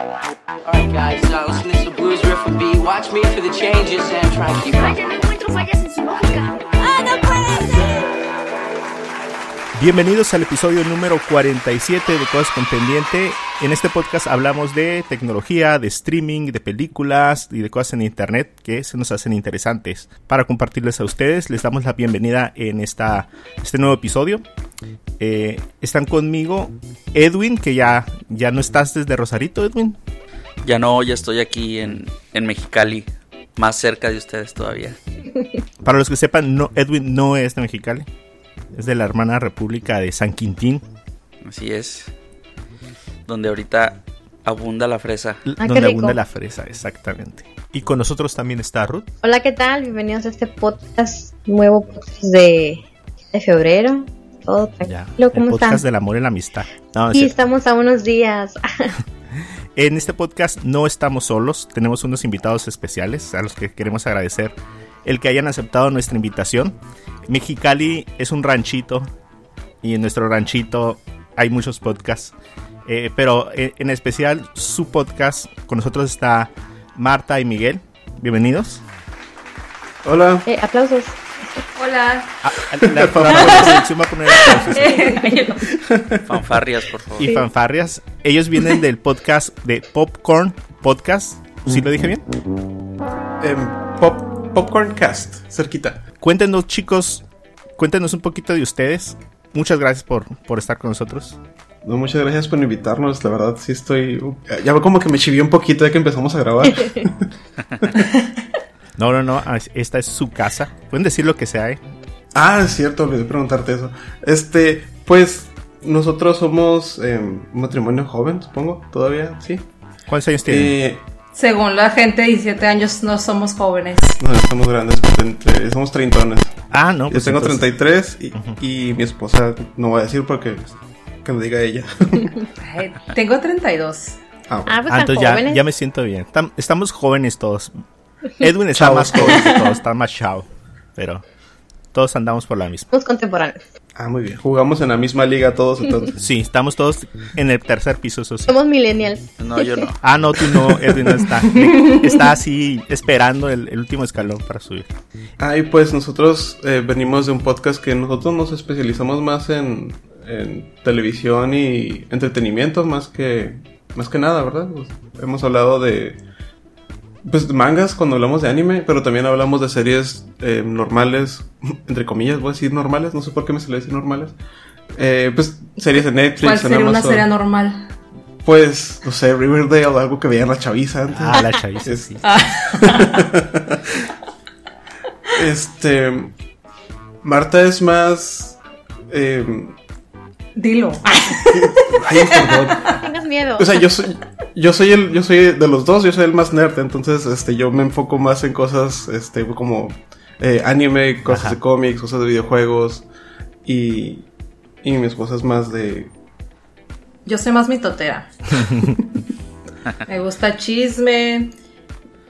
Uh. Bienvenidos al episodio número 47 de Cosas con Pendiente. En este podcast hablamos de tecnología, de streaming, de películas y de cosas en internet que se nos hacen interesantes. Para compartirles a ustedes, les damos la bienvenida en esta, este nuevo episodio. Eh, están conmigo Edwin, que ya, ya no estás desde Rosarito, Edwin. Ya no, ya estoy aquí en, en Mexicali, más cerca de ustedes todavía. Para los que sepan, no, Edwin no es de Mexicali. Es de la hermana república de San Quintín. Así es. Donde ahorita abunda la fresa. Ah, donde abunda la fresa, exactamente. Y con nosotros también está Ruth. Hola, ¿qué tal? Bienvenidos a este podcast, nuevo podcast de, de febrero. Todo Ya, tranquilo, el ¿cómo podcast están? del amor en la amistad. No, es estamos a unos días. En este podcast no estamos solos, tenemos unos invitados especiales a los que queremos agradecer el que hayan aceptado nuestra invitación. Mexicali es un ranchito y en nuestro ranchito hay muchos podcasts, eh, pero en especial su podcast, con nosotros está Marta y Miguel. Bienvenidos. Hola. Eh, aplausos. Hola. Ah, la, producción va a poner aplausos. Fanfarrias, por favor. y Sí. fanfarrias. Ellos vienen del podcast de Popcorn Podcast. ¿Sí lo dije bien? Em, pop, Popcorn Cast, cerquita. Cuéntenos, chicos, cuéntenos un poquito de ustedes. Muchas gracias por, por estar con nosotros. No, muchas gracias por invitarnos. La verdad, sí estoy. Ya como que me chivió un poquito de que empezamos a grabar. No, no, no, ah, esta es su casa. Pueden decir lo que sea, ¿eh? ah, es cierto, olvidé preguntarte eso. Este, pues, nosotros somos em, un matrimonio joven, supongo, todavía, sí. ¿Cuántos años tienen? Eh, Según la gente de 17 años, no somos jóvenes. no, estamos grandes, pues, entre- somos treintones. ah, no. Yo pues tengo entonces- 33 y, y mi esposa, no voy a decir porque que lo diga ella. Ay, tengo 32. ah, Ah, pues Ah, entonces ya, jóvenes. ya me siento bien. Tam- estamos jóvenes todos. Edwin está más joven que todos, está más chao. Pero todos andamos por la misma. Somos contemporáneos. ah, muy bien. Jugamos en la misma liga todos entonces. Sí, estamos todos en el tercer piso, eso sí. Somos millennials. No, yo no. Ah, no, tú no, Edwin no está. Está así esperando el, el último escalón para subir. Ah, y pues nosotros eh, venimos de un podcast que nosotros nos especializamos más en, en televisión y entretenimiento más que más que nada, ¿verdad? Pues, hemos hablado de pues mangas cuando hablamos de anime, pero también hablamos de series eh, normales, entre comillas, voy a decir normales, no sé por qué me sale decir normales. Eh, pues series de Netflix, ¿Cuál en sería una serie normal? Pues, no sé, Riverdale, algo que veían la chaviza antes. Ah, la chaviza, Es- sí. Este. Marta es más. eh, Dilo. ay, perdón. No tengas miedo. O sea, yo soy. Yo soy el. Yo soy de los dos, yo soy el más nerd. Entonces, este, yo me enfoco más en cosas. Este, como. eh, anime, cosas Ajá. de cómics, cosas de videojuegos. Y. Y mi esposa es más de. Yo soy más mitotera. me gusta chisme,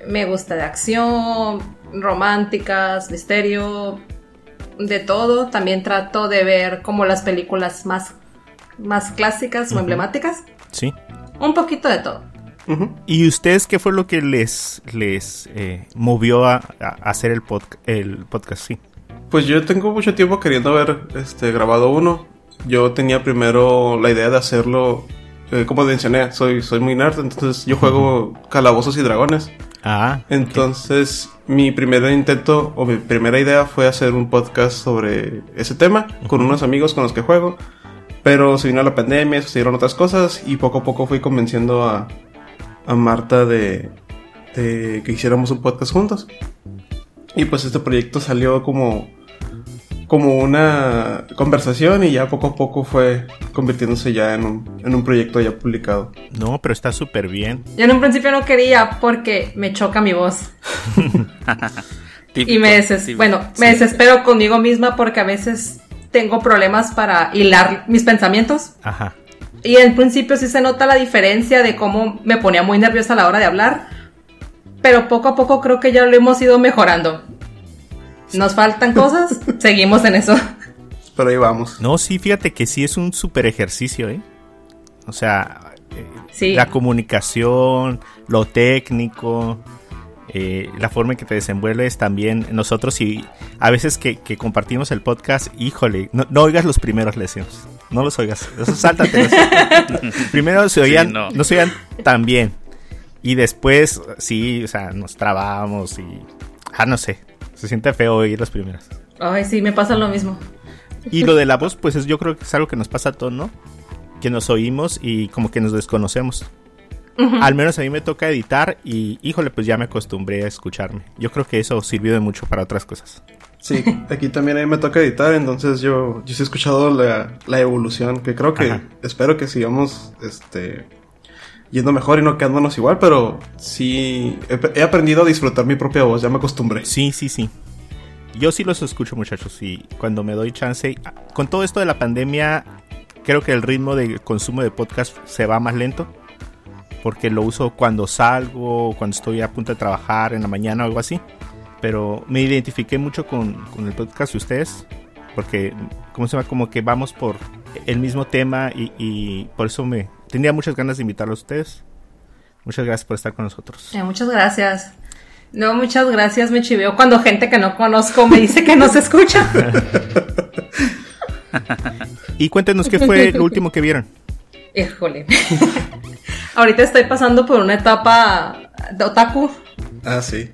me gusta de acción, románticas, misterio, de todo. También trato de ver como las películas más, más clásicas o emblemáticas. Sí. Un poquito de todo. ¿Y ustedes qué fue lo que les, les eh, movió a, a hacer el, podca- el podcast? Sí. Pues yo tengo mucho tiempo queriendo haber este, grabado uno. Yo tenía primero la idea de hacerlo, eh, como mencioné, soy, soy muy nerd, entonces yo juego calabozos y dragones. Ah, Entonces mi primer intento o mi primera idea fue hacer un podcast sobre ese tema con unos amigos con los que juego. Pero se vino la pandemia, sucedieron otras cosas y poco a poco fui convenciendo a, a Marta de, de que hiciéramos un podcast juntos. Y pues este proyecto salió como, como una conversación y ya poco a poco fue convirtiéndose ya en un, en un proyecto ya publicado. no, pero está súper bien. Yo en un principio no quería porque me choca mi voz. Típico, Y me, deses típico. bueno, me Sí. desespero conmigo misma porque a veces tengo problemas para hilar mis pensamientos. Ajá. Y en principio sí se nota la diferencia de cómo me ponía muy nerviosa a la hora de hablar. Pero poco a poco creo que ya lo hemos ido mejorando. Nos faltan cosas, seguimos en eso. Pero ahí vamos. No, sí, fíjate que sí es un súper ejercicio, ¿eh? O sea, eh, Sí. la comunicación, lo técnico, eh, la forma en que te desenvuelves también. Nosotros y a veces que, que compartimos el podcast, híjole, no, no oigas los primeros lecciones. No los oigas. Eso sáltatelos. Primero se oían, no. no se oían tan bien. Y después, sí, o sea, nos trabábamos y... Ah, no sé. Se siente feo oír los primeros. Ay, sí, me pasa lo mismo. Y lo de la voz, pues es, yo creo que es algo que nos pasa a todos, ¿no? Que nos oímos y como que nos desconocemos. Al menos a mí me toca editar y, híjole, pues ya me acostumbré a escucharme. Yo creo que eso sirvió de mucho para otras cosas. Sí, aquí también a mí me toca editar, entonces yo, yo sí he escuchado la, la evolución, que creo que Ajá. espero que sigamos este yendo mejor y no quedándonos igual, pero sí he, he aprendido a disfrutar mi propia voz, ya me acostumbré. Sí, sí, sí. Yo sí los escucho, muchachos, y cuando me doy chance, con todo esto de la pandemia, creo que el ritmo de consumo de podcast se va más lento, porque lo uso cuando salgo, cuando estoy a punto de trabajar en la mañana o algo así. Pero me identifiqué mucho con, con el podcast de ustedes, porque, ¿cómo se llama? Como que vamos por el mismo tema y, y por eso me tenía muchas ganas de invitarlos a ustedes. Muchas gracias por estar con nosotros. Eh, muchas gracias. No, muchas gracias, me chiveo cuando gente que no conozco me dice que no se escucha. Y cuéntenos qué fue lo último que vieron. Híjole. Ahorita estoy pasando por una etapa de otaku. Ah, sí.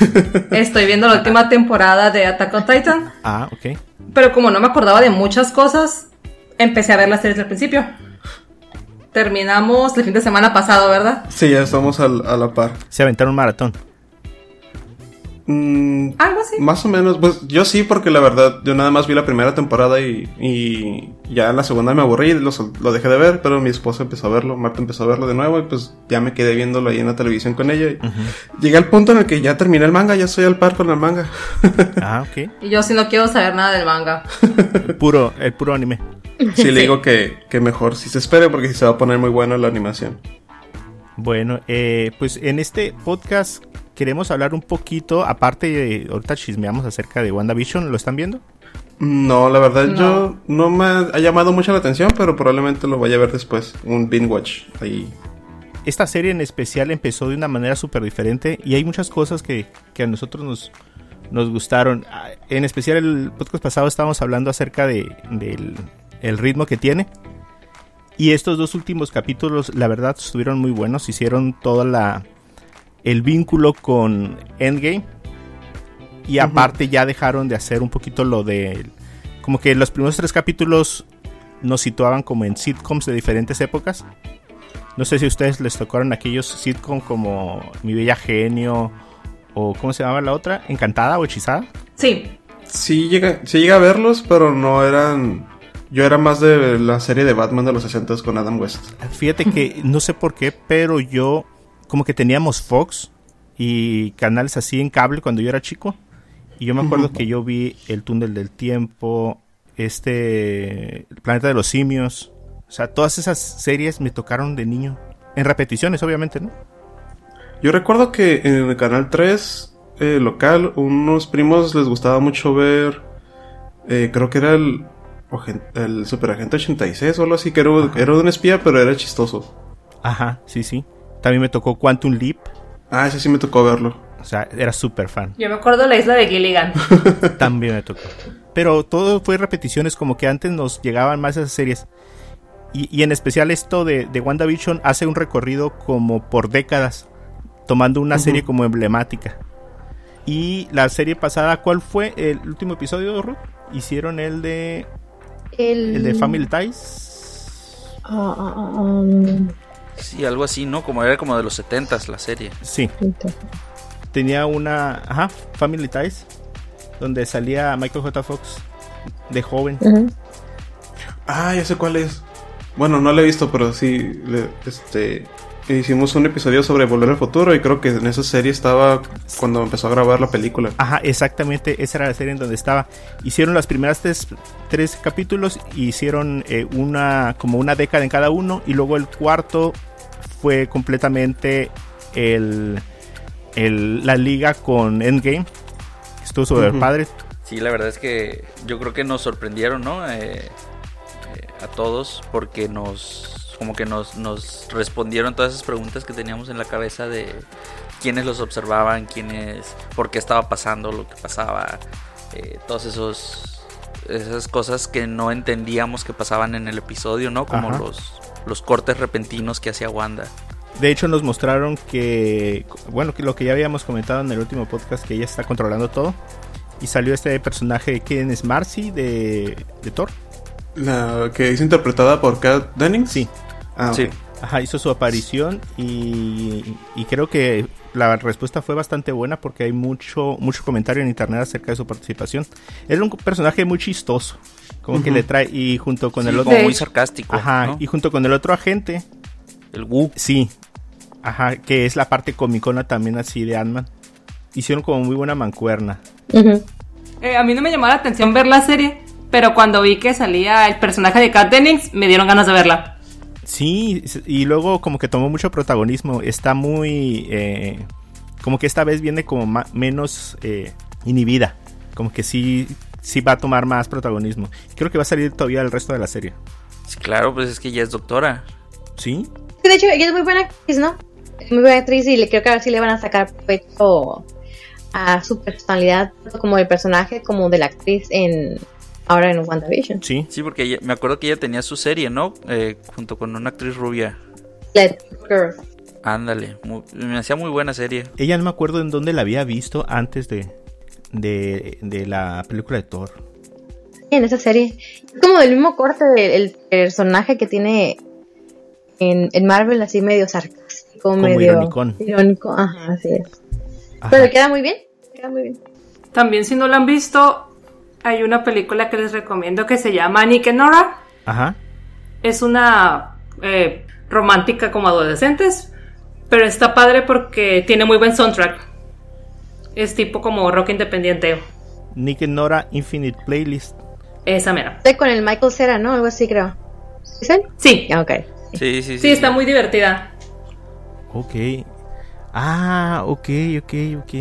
Estoy viendo la última temporada de Attack on Titan. Ah, ok. Pero como no me acordaba de muchas cosas, empecé a ver las series al principio. Terminamos el fin de semana pasado, ¿verdad? Sí, ya estamos al- a la par. Se aventaron un maratón. Mm, Algo así. Más o menos, pues yo sí, porque la verdad, yo nada más vi la primera temporada y, y ya en la segunda me aburrí y lo, lo dejé de ver, pero mi esposa empezó a verlo, Marta empezó a verlo de nuevo y pues ya me quedé viéndolo ahí en la televisión con ella. y Llegué al punto en el que ya terminé el manga, ya estoy al par con el manga. Ah, ok. Y yo sí no quiero saber nada del manga. El puro, el puro anime. sí, le digo que, que mejor si se espere porque si se va a poner muy buena la animación. Bueno, eh, pues en este podcast queremos hablar un poquito, aparte de, ahorita chismeamos acerca de WandaVision, ¿lo están viendo? No, la verdad No. yo no me ha llamado mucho la atención, pero probablemente lo vaya a ver después, un binge watch ahí. Esta serie en especial empezó de una manera súper diferente y hay muchas cosas que, que a nosotros nos, nos gustaron. Ah, En especial el podcast pasado estábamos hablando acerca de, del el ritmo que tiene. Y estos dos últimos capítulos, la verdad, estuvieron muy buenos. Hicieron toda la el vínculo con Endgame. Y aparte ya dejaron de hacer un poquito lo de... Como que los primeros tres capítulos nos situaban como en sitcoms de diferentes épocas. No sé si a ustedes les tocaron aquellos sitcom como Mi Bella Genio o ¿cómo se llamaba la otra? ¿Encantada o Hechizada? Sí. Sí llega, sí llega a verlos, pero no eran... Yo era más de la serie de Batman de los 60 con Adam West. Fíjate que no sé por qué, pero yo como que teníamos Fox y canales así en cable cuando yo era chico. Y yo me acuerdo que yo vi El Túnel del Tiempo, este El Planeta de los Simios. O sea, todas esas series me tocaron de niño. En repeticiones, obviamente, ¿no? Yo recuerdo que en el canal 3 eh, local, unos primos les gustaba mucho ver, eh, creo que era el, el Superagente 86 o algo así, que era, era de un espía, pero era chistoso. Ajá, sí, sí. También me tocó Quantum Leap. Ah, ese sí me tocó verlo. O sea, era súper fan. Yo me acuerdo de la isla de Gilligan. También me tocó. Pero todo fue repeticiones, como que antes nos llegaban más esas series. Y, y en especial esto de, de WandaVision hace un recorrido como por décadas, tomando una serie como emblemática. Y la serie pasada, ¿cuál fue el último episodio, Ruth? Hicieron el de El, el de Family Ties. Ah, ah, ah, um, Sí, algo así, ¿no? Como era como de los 70s la serie. Sí, tenía una, ajá, Family Ties, donde salía Michael J. Fox de joven. ujú. Ah, ya sé cuál es. Bueno, no lo he visto, pero sí, le- este, hicimos un episodio sobre Volver al Futuro y creo que en esa serie estaba cuando empezó a grabar la película. Ajá, exactamente, esa era la serie en donde estaba. Hicieron las primeras tres, tres capítulos, hicieron eh, una como una década en cada uno y luego el cuarto fue completamente el, el- la liga con Endgame. Estuvo súper Ujú. padre. Sí, la verdad es que yo creo que nos sorprendieron, ¿no? Eh, eh, a todos porque nos como que nos, nos respondieron todas esas preguntas que teníamos en la cabeza de quiénes los observaban, quiénes, por qué estaba pasando lo que pasaba, eh, todos esos esas cosas que no entendíamos que pasaban en el episodio, ¿no? Como Ajá. los los cortes repentinos que hacía Wanda. De hecho, nos mostraron que, bueno, que lo que ya habíamos comentado en el último podcast, que ella está controlando todo. Y salió este personaje, ¿quién es Marcy de, de Thor? La que es interpretada por Kat Dennings. Sí. Ah, Sí. Ajá, hizo su aparición y, y creo que la respuesta fue bastante buena porque hay mucho mucho comentario en internet acerca de su participación. Es un personaje muy chistoso, como que le trae y junto con Sí, el otro, como muy sarcástico. ajá, ¿no? y junto con el otro agente, El Wu. sí, ajá, que es la parte comicona también así de Ant-Man. Hicieron como muy buena mancuerna. Eh, a mí no me llamó la atención ver la serie, pero cuando vi que salía el personaje de Kat Dennings, me dieron ganas de verla. Sí, y luego como que tomó mucho protagonismo. Está muy... eh, como que esta vez viene como ma- menos eh, inhibida. Como que sí, sí va a tomar más protagonismo. Creo que va a salir todavía el resto de la serie. Sí, claro, pues es que ya es doctora. ¿Sí? Sí, De hecho, ella es muy buena actriz, ¿no? Es muy buena actriz y le creo que a ver si le van a sacar provecho a su personalidad, tanto como el personaje, como de la actriz en ahora en WandaVision. Sí. Sí, porque ella- me acuerdo que ella tenía su serie, ¿no? Eh, junto con una actriz rubia. Let Girl. Ándale, me hacía muy buena serie. Ella no me acuerdo en dónde la había visto antes de, de, de la película de Thor. en esa serie. Es como del mismo corte del personaje que tiene en, en Marvel, así medio sarcástico, Como medio ironicón. irónico. Ajá, así es. Ajá. Pero queda muy bien. Queda muy bien. También si no la han visto, hay una película que les recomiendo que se llama Nick and Nora. Ajá. Es una eh, romántica como adolescentes, pero está padre porque tiene muy buen soundtrack. Es tipo como rock independiente. Nick and Nora Infinite Playlist. Esa mera. Estoy con el Michael Cera, ¿no? Algo así creo. ¿Es él? Sí, Ah, Ok. Sí, sí, sí. sí, está muy divertida. Ok. Ah, ok, ok, ok.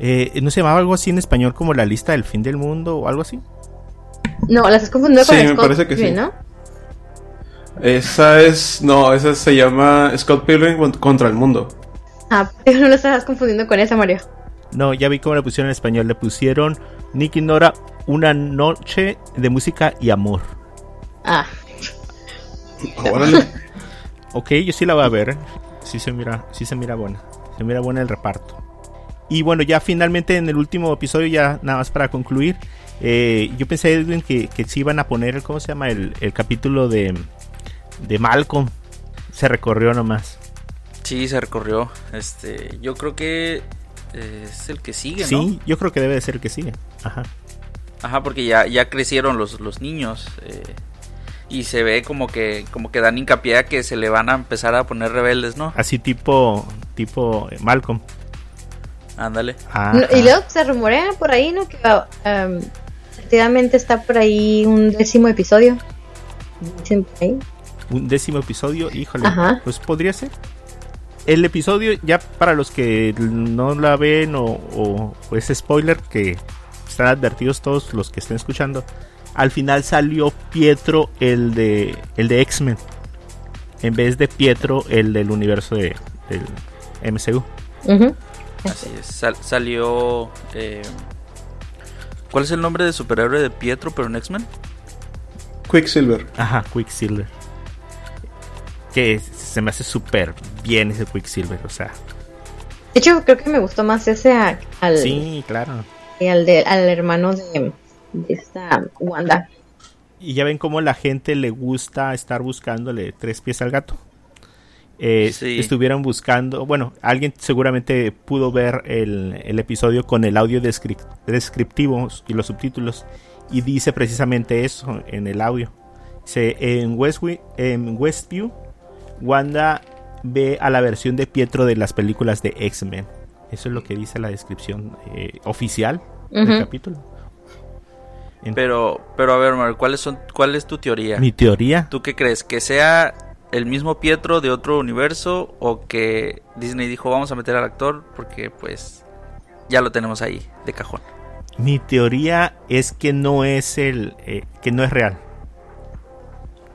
Eh, ¿No se llamaba algo así en español como la lista del fin del mundo o algo así? No, las has confundido con Sí, me Scott parece que sí. Esa es. No, esa se llama Scott Pilgrim cont- contra el mundo. Ah, pero no lo estás confundiendo con esa, Mario. No, ya vi cómo le pusieron en español. Le pusieron Nick y Nora una noche de música y amor. Ah, Órale. Ok, yo sí la voy a ver. Sí se mira, sí se mira buena. Se mira buena el reparto. Y bueno, ya finalmente en el último episodio, ya nada más para concluir. eh, yo pensé, Edwin, que, que sí iban a poner, ¿cómo se llama? El, el capítulo de, de Malcolm. Se recorrió nomás. Sí, se recorrió. Este, yo creo que eh, es el que sigue, ¿no? Sí, yo creo que debe de ser el que sigue. Ajá. Ajá, porque ya, ya crecieron los, los niños. eh, y se ve como que, como que dan hincapié a que se le van a empezar a poner rebeldes, ¿no? Así tipo, tipo Malcolm. Ándale. Y luego se rumorea por ahí, ¿no? Que um, efectivamente está por ahí un décimo episodio. Dicen por ahí. un décimo episodio, híjole, Ajá. pues podría ser. El episodio, ya para los que no la ven o, o- o es spoiler, que están advertidos todos los que estén escuchando, al final salió Pietro, el de, el de X-Men, en vez de Pietro, el del universo de, del MCU. Ujú. Así es. Sal- salió. eh, ¿Cuál es el nombre de superhéroe de Pietro, pero en X-Men? Quicksilver. Ajá, Quicksilver. Que se me hace súper bien ese Quicksilver, o sea. De hecho, creo que me gustó más ese a- al, Sí, claro. al, de, al hermano de, de esta Wanda. Y ya ven cómo la gente le gusta estar buscándole tres pies al gato. Eh, Sí. Estuvieron buscando, bueno, alguien seguramente pudo ver el, el episodio con el audio descrip- descriptivo y los subtítulos y dice precisamente eso en el audio. Dice, en, Westwi- en Westview, Wanda ve a la versión de Pietro de las películas de X-Men. Eso es lo que dice la descripción eh, oficial del capítulo. Pero, pero a ver, Mario, ¿cuáles son, ¿cuál es tu teoría? mi teoría ¿Tú qué crees? ¿Que sea el mismo Pietro de otro universo o que Disney dijo vamos a meter al actor porque pues ya lo tenemos ahí de cajón? Mi teoría es que no es el eh, que no es real.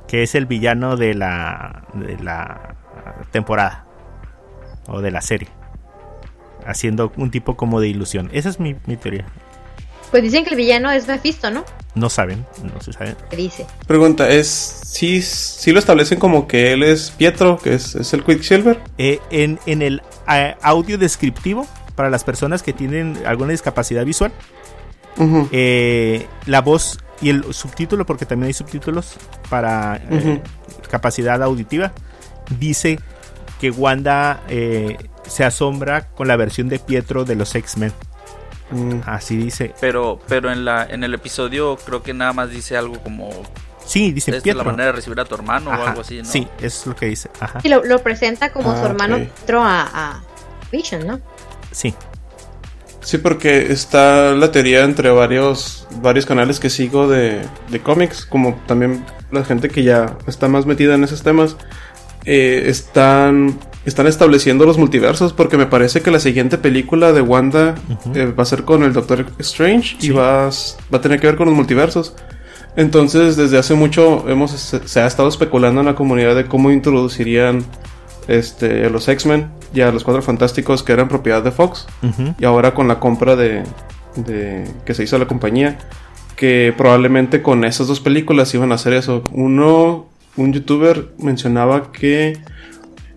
que es el villano de la, de la temporada o de la serie. Haciendo un tipo como de ilusión. Esa es mi, mi teoría. Pues dicen que el villano es Mephisto, ¿no? No saben, no se sabe. ¿Qué dice? Pregunta, ¿es si, si lo establecen como que él es Pietro, que es, es el Quicksilver? Eh, en, en el eh, audio descriptivo, para las personas que tienen alguna discapacidad visual, eh, la voz y el subtítulo, porque también hay subtítulos para eh, capacidad auditiva, dice que Wanda eh, se asombra con la versión de Pietro de los X-Men. Mm. Así dice. Pero, pero en la, en el episodio creo que nada más dice algo como Sí, dice es Pietro. la manera de recibir a tu hermano o algo así, ¿no? Sí, es lo que dice. Ajá. Y lo, lo presenta como Ah, su hermano ok. Pietro a, a Vision, ¿no? Sí. Sí, porque está la teoría entre varios, varios canales que sigo de, de cómics, como también la gente que ya está más metida en esos temas, eh, están, están estableciendo los multiversos, porque me parece que la siguiente película de Wanda eh, va a ser con el Doctor Strange Sí. y va, a va a tener que ver con los multiversos. Entonces, desde hace mucho hemos, se, se ha estado especulando en la comunidad de cómo introducirían este, a los X-Men y a los Cuatro Fantásticos que eran propiedad de Fox. Y ahora con la compra de, de- que se hizo a la compañía, que probablemente con esas dos películas iban a hacer eso. Uno, un youtuber mencionaba que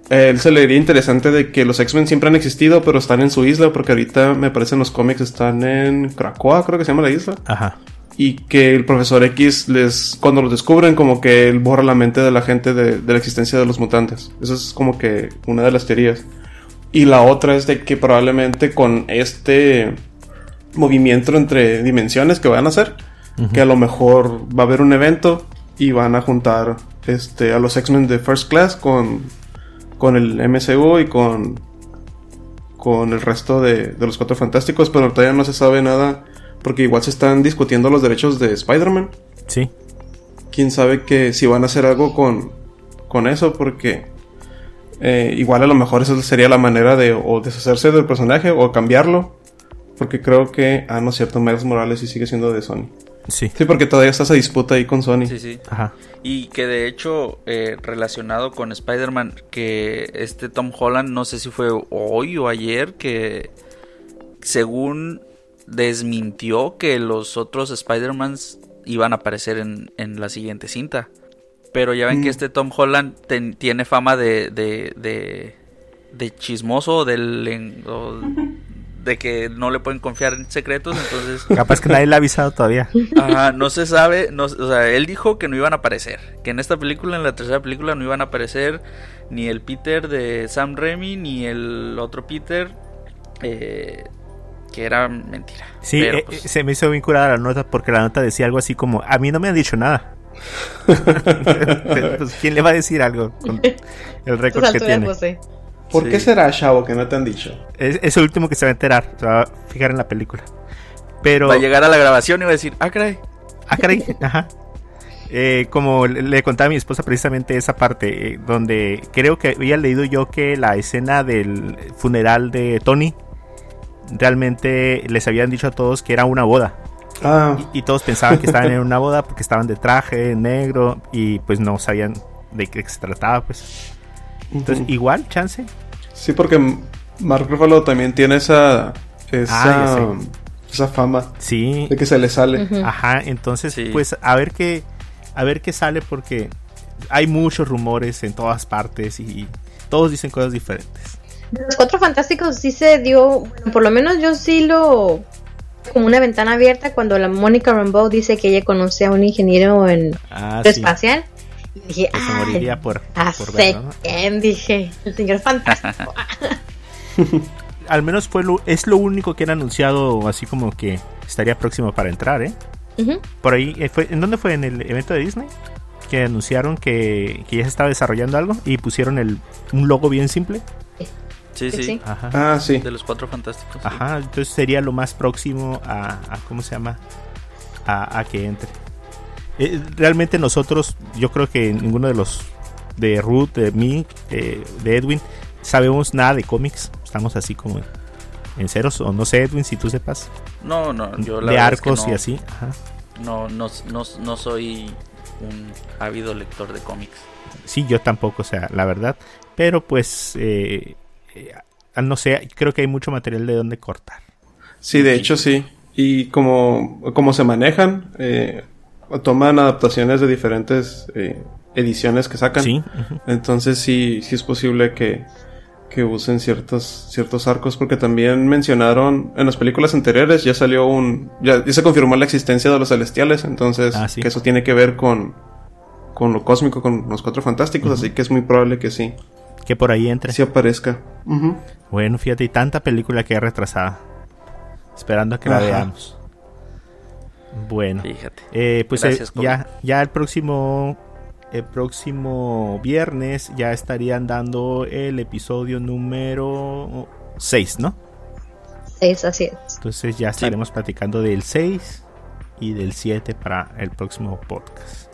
él se le diría interesante de que los X-Men siempre han existido, pero están en su isla, porque ahorita me parece en los cómics están en Krakoa, creo que se llama la isla. Ajá. Y que el profesor X les, cuando los descubren, como que él borra la mente de la gente de, de la existencia de los mutantes. Eso es como que una de las teorías. Y la otra es de que probablemente con este movimiento entre dimensiones que van a hacer, que a lo mejor va a haber un evento y van a juntar este, a los X-Men de First Class con, con el MCU y con, con el resto de, de los Cuatro Fantásticos, pero todavía no se sabe nada porque igual se están discutiendo los derechos de Spider-Man. Sí. Quién sabe que si van a hacer algo con, con eso, porque eh, igual a lo mejor esa sería la manera de o deshacerse del personaje o cambiarlo. Porque creo que, ah, no es cierto, Miles Morales sí sigue siendo de Sony. Sí. Sí, porque todavía está esa disputa ahí con Sony. Sí, sí. Ajá. Y que de hecho, eh, relacionado con Spider-Man, que este Tom Holland, no sé si fue hoy o ayer, que según desmintió que los otros Spider-Mans iban a aparecer en, en la siguiente cinta. Pero ya ven que Mm. este Tom Holland ten- tiene fama de, de, de, de chismoso, del, de que no le pueden confiar en secretos, entonces... Capaz que nadie le ha avisado todavía. Ajá, no se sabe, no, o sea, él dijo que no iban a aparecer, que en esta película, en la tercera película, no iban a aparecer ni el Peter de Sam Raimi, ni el otro Peter, eh, que era mentira. Sí, Pero, eh, pues, eh, se me hizo bien curada la nota porque la nota decía algo así como, a mí no me han dicho nada. Pues, ¿Quién le va a decir algo con el récord que tiene? José. ¿Por Sí. qué será, Chavo, que no te han dicho? Es, es el último que se va a enterar, se va a fijar en la película. Pero... va a llegar a la grabación y va a decir, ah, caray. Ah, caray, ajá. Eh, como le, le contaba a mi esposa precisamente esa parte, eh, donde creo que había leído yo que la escena del funeral de Tony realmente les habían dicho a todos que era una boda. Ah, Y, y todos pensaban que estaban en una boda porque estaban de traje negro y pues no sabían de qué se trataba, pues. Entonces, igual, chance. sí, porque Mark Ruffalo también tiene esa, esa, Ah, esa fama Sí, de que se le sale. Ajá, entonces Sí. pues a ver qué a ver qué sale porque hay muchos rumores en todas partes y todos dicen cosas diferentes. De Los cuatro fantásticos sí se dio, bueno, por lo menos yo sí lo como una ventana abierta cuando la Mónica Rambeau dice que ella conoce a un ingeniero en Ah, sí. espacial. Dije, Que se ah, moriría por, por verlo, dije, el señor fantástico. Al menos fue lo, es lo único que han anunciado así como que estaría próximo para entrar, ¿eh? Por ahí, eh, fue, ¿en dónde fue? ¿En el evento de Disney? Que anunciaron que, que ya se estaba desarrollando algo y pusieron el, un logo bien simple. Sí, Sí. Ajá. Ah, sí. de los cuatro fantásticos. sí. Ajá, entonces sería lo más próximo a, a- ¿cómo se llama? A, a que entre. Eh, realmente nosotros, yo creo que ninguno de los, de Ruth, de mí, eh, de Edwin, sabemos nada de cómics. Estamos así como en ceros, o no sé, Edwin, si tú sepas, No, no, yo la de verdad es que arcos no, y así. Ajá. No, no, no, no soy un ávido lector de cómics. Sí, yo tampoco, o sea, la verdad. Pero pues, eh, eh, no sé, creo que hay mucho material de donde cortar. Sí, de hecho sí. Y como, como se manejan, eh, toman adaptaciones de diferentes eh, ediciones que sacan. Sí. Entonces sí, sí es posible que, que usen ciertos, ciertos arcos, porque también mencionaron en las películas anteriores, ya salió un, ya, ya se confirmó la existencia de los celestiales, entonces Ah, sí. que eso tiene que ver con, con lo cósmico, con los cuatro fantásticos, así que es muy probable que sí, Que por ahí entre. sí aparezca. Bueno, fíjate, y tanta película que retrasada. Esperando a que la Ajá. veamos. Bueno. Fíjate. Eh, pues eh, ya, ya el próximo el próximo viernes ya estarían dando el episodio número 6, ¿no? Es así es. Entonces ya estaremos platicando del 6 y del 7 para el próximo podcast.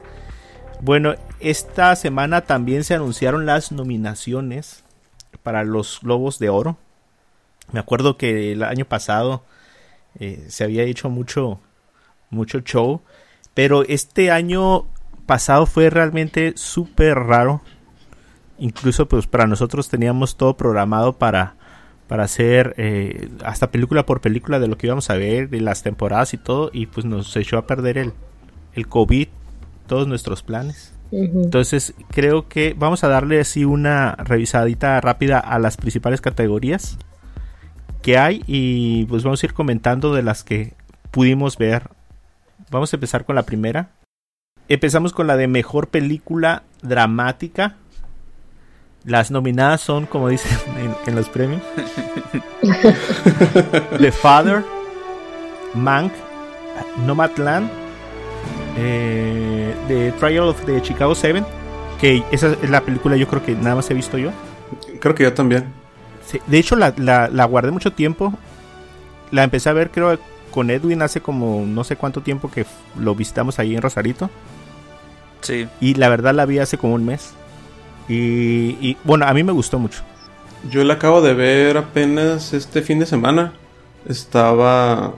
Bueno, esta semana también se anunciaron las nominaciones para los Globos de Oro. Me acuerdo que el año pasado eh, se había hecho mucho, mucho show, pero este año pasado fue realmente súper raro. Incluso pues para nosotros teníamos todo programado para, para hacer eh, hasta película por película de lo que íbamos a ver, de las temporadas y todo, y pues nos echó a perder el, el COVID, todos nuestros planes. Entonces creo que vamos a darle así una revisadita rápida a las principales categorías que hay y pues vamos a ir comentando de las que pudimos ver. Vamos a empezar con la primera. Empezamos con la de mejor película dramática. Las nominadas son, como dicen en, en los premios, The Father, Mank, Nomadland, eh, The Trial of the Chicago 7, que esa es la película yo creo que nada más he visto yo. Creo que yo también. Sí, de hecho la, la- la guardé mucho tiempo. La empecé a ver creo con Edwin hace como no sé cuánto tiempo que lo visitamos ahí en Rosarito. Sí. Y la verdad la vi hace como un mes. Y, y, bueno, a mí me gustó mucho. Yo la acabo de ver apenas este fin de semana. Estaba.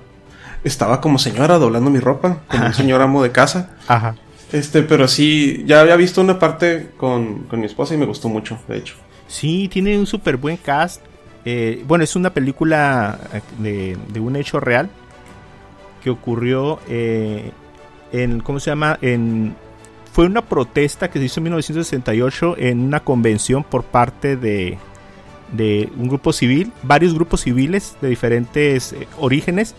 Estaba como señora doblando mi ropa, como un señor amo de casa. Ajá. Este, pero sí, ya había visto una parte con, con mi esposa y me gustó mucho, de hecho. Sí, tiene un súper buen cast. Eh, bueno, es una película eh, de, de un hecho real que ocurrió eh, en, ¿cómo se llama? En, fue una protesta que se hizo en 1968 en una convención por parte de, un grupo civil, varios grupos civiles de diferentes eh, orígenes.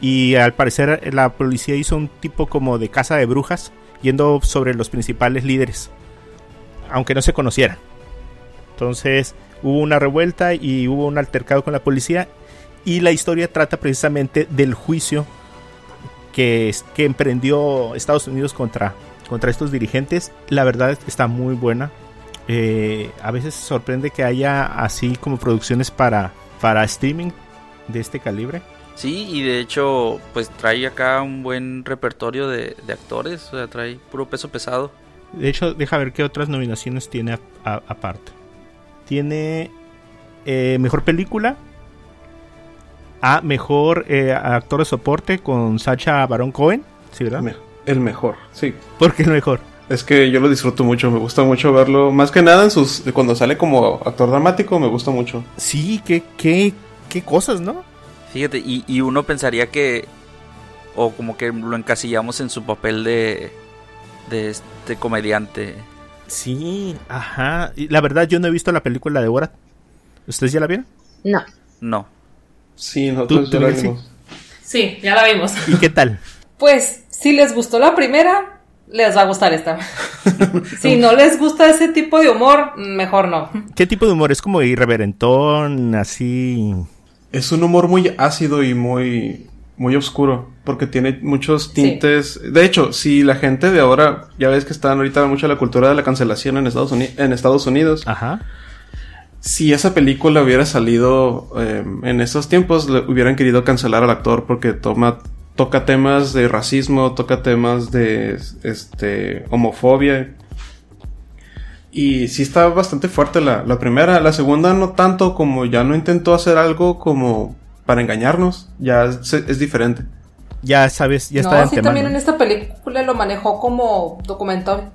Y al parecer la policía hizo un tipo como de casa de brujas, yendo sobre los principales líderes, aunque no se conocieran. Entonces hubo una revuelta y hubo un altercado con la policía y la historia trata precisamente del juicio que, emprendió Estados Unidos contra, contra estos dirigentes. La verdad está muy buena. Eh, a veces sorprende que haya así como producciones para, para streaming de este calibre. Sí, y de hecho, pues trae acá un buen repertorio de, de actores. O sea, trae puro peso pesado. De hecho, deja ver qué otras nominaciones tiene aparte. Tiene eh, mejor película. A mejor eh, actor de soporte con Sacha Baron Cohen. Sí, ¿verdad? Me- el mejor, sí. ¿Por qué el mejor? Es que yo lo disfruto mucho, me gusta mucho verlo. Más que nada en sus. Cuando sale como actor dramático, me gusta mucho. Sí, qué, qué, qué cosas, ¿no? Fíjate, y, y uno pensaría que. O como que lo encasillamos en su papel de. De este comediante. Sí, ajá. Y la verdad, yo no he visto la película de Borat. ¿Ustedes ya la vieron? No. No. Sí, nosotros ¿Tú- ya tú, la vimos. Sí, ya la vimos. ¿Y qué tal? Pues, si les gustó la primera, les va a gustar esta. si no les gusta ese tipo de humor, mejor no. ¿Qué tipo de humor? ¿Es como irreverentón, así? Es un humor muy ácido y muy. Muy oscuro, porque tiene muchos tintes. De hecho, si la gente de ahora, ya ves que están ahorita mucho la cultura de la cancelación en Estados, Uni- en Estados Unidos, Ajá. Si esa película hubiera salido eh, en esos tiempos, le hubieran querido cancelar al actor porque toma, toca temas de racismo, toca temas de este, homofobia. Y sí está bastante fuerte la, la primera. La segunda no tanto como ya no intentó hacer algo como para engañarnos. Ya es, es diferente. ya sabes, ya está no, de sí, también en esta película lo manejó como documental.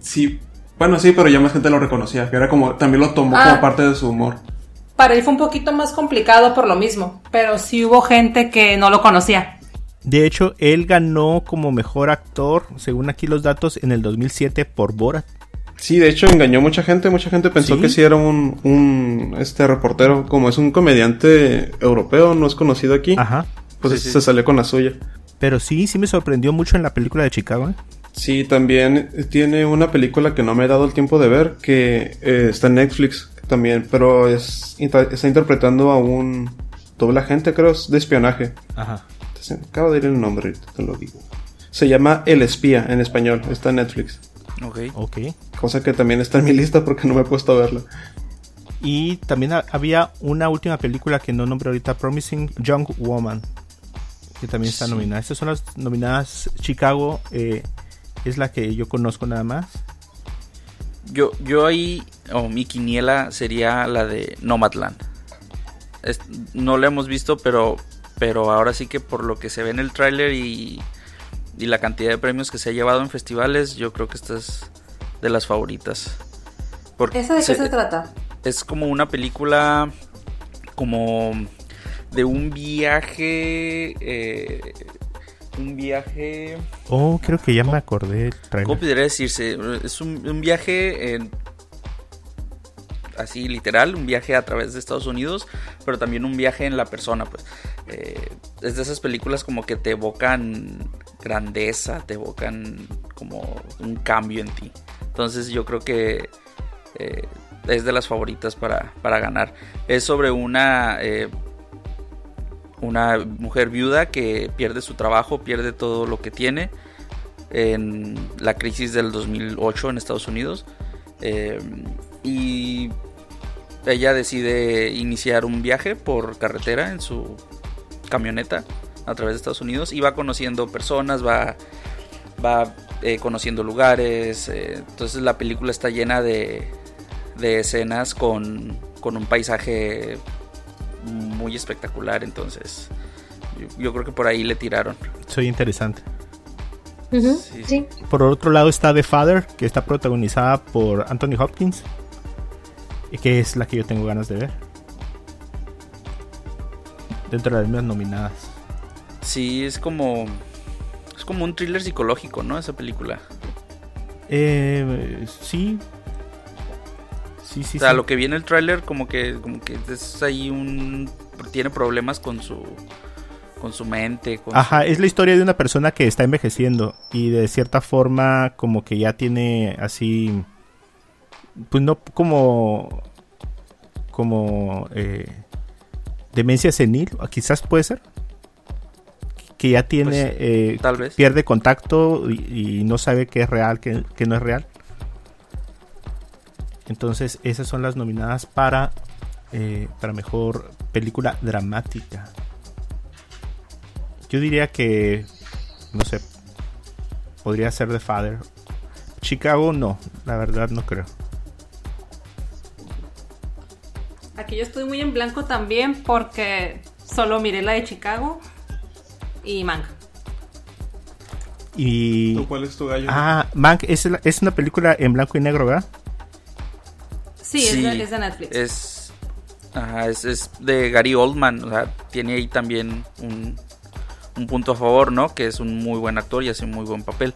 Sí. Bueno, sí, pero ya más gente lo reconocía. Que era como. También lo tomó Ah. como parte de su humor. Para él fue un poquito más complicado por lo mismo, pero sí hubo gente que no lo conocía. De hecho, él ganó como mejor actor, según aquí los datos, en el 2007 por Borat. Sí, de hecho engañó mucha gente. Mucha gente pensó ¿Sí? que sí era un, un este reportero. Como es un comediante europeo, no es conocido aquí. Ajá. Pues Sí, sí. se salió con la suya. Pero sí, sí me sorprendió mucho en la película de Chicago. ¿eh? Sí, también tiene una película que no me he dado el tiempo de ver, que eh, está en Netflix también, pero es está interpretando a un doble agente, creo, es de espionaje. Ajá. Entonces, acabo de ir el nombre, ahorita te lo digo. Se llama El Espía en español, está en Netflix. Ok. Ok. Cosa que también está en mi lista porque no me he puesto a verla. Y también ha- había una última película que no nombré ahorita, Promising Young Woman, que también está Sí. nominada. Estas son las nominadas. Chicago eh, es la que yo conozco nada más. Yo, yo ahí, o mi quiniela sería la de Nomadland. Es- no la hemos visto, pero, pero ahora sí que por lo que se ve en el tráiler y, y la cantidad de premios que se ha llevado en festivales, yo creo que esta es de las favoritas. Porque ¿Esa de qué se- se trata? es como una película como de un viaje eh, un viaje Oh, creo que ya me acordé ¿cómo podría decirse? es un, un viaje en- así literal un viaje a través de Estados Unidos pero también un viaje en la persona pues Eh, es de esas películas como que te evocan grandeza te evocan como un cambio en ti entonces yo creo que eh, es de las favoritas para, para ganar. Es sobre una, eh, una mujer viuda que pierde su trabajo, pierde todo lo que tiene en la crisis del 2008 en Estados Unidos. Eh, y ella decide iniciar un viaje por carretera en su camioneta a través de Estados Unidos y va conociendo personas, va, va eh, conociendo lugares. eh, entonces la película está llena de, de escenas con, con un paisaje muy espectacular. Entonces yo, yo creo que por ahí le tiraron. Soy interesante. Sí. Por otro lado está The Father, que está protagonizada por Anthony Hopkins. Y que es la que yo tengo ganas de ver. Dentro de las mismas nominadas. Sí, es como... Es como un thriller psicológico, ¿no? Esa película. Eh, sí. Sí, sí, o sea, sí. lo que viene el tráiler como que como que es ahí un tiene problemas con su con su mente, con Ajá, es la historia de una persona que está envejeciendo y de cierta forma como que ya tiene así, pues no como, como eh, demencia senil, quizás puede ser, que ya tiene, Pues, eh, tal vez. pierde contacto y, y no sabe qué es real, qué, qué no es real. Entonces esas son las nominadas para, eh, para mejor película dramática. Yo diría que, no sé, podría ser The Father. Chicago no, la verdad no creo. Aquí yo estoy muy en blanco también porque solo miré la de Chicago y Manga. Y... ¿Tú cuál es tu gallo? Ah, Mank es, es una película en blanco y negro, ¿verdad? Sí, Es, de, es de Netflix. Es, ajá, es, es de Gary Oldman, o sea, tiene ahí también un, un punto a favor, ¿no? Que es un muy buen actor y hace un muy buen papel.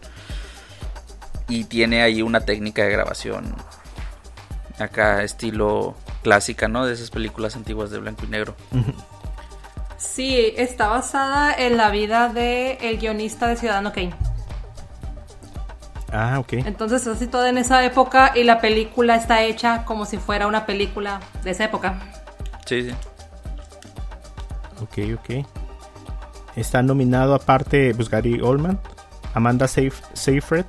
Y tiene ahí una técnica de grabación acá estilo clásica, ¿no? De esas películas antiguas de blanco y negro. Sí, está basada en la vida del el guionista de Ciudadano Kane. Ah, ok. Entonces así todo en esa época y la película está hecha como si fuera una película de esa época. Sí, sí. Ok, ok. Está nominado aparte pues, Gary Oldman, Amanda Seyf- Seyfried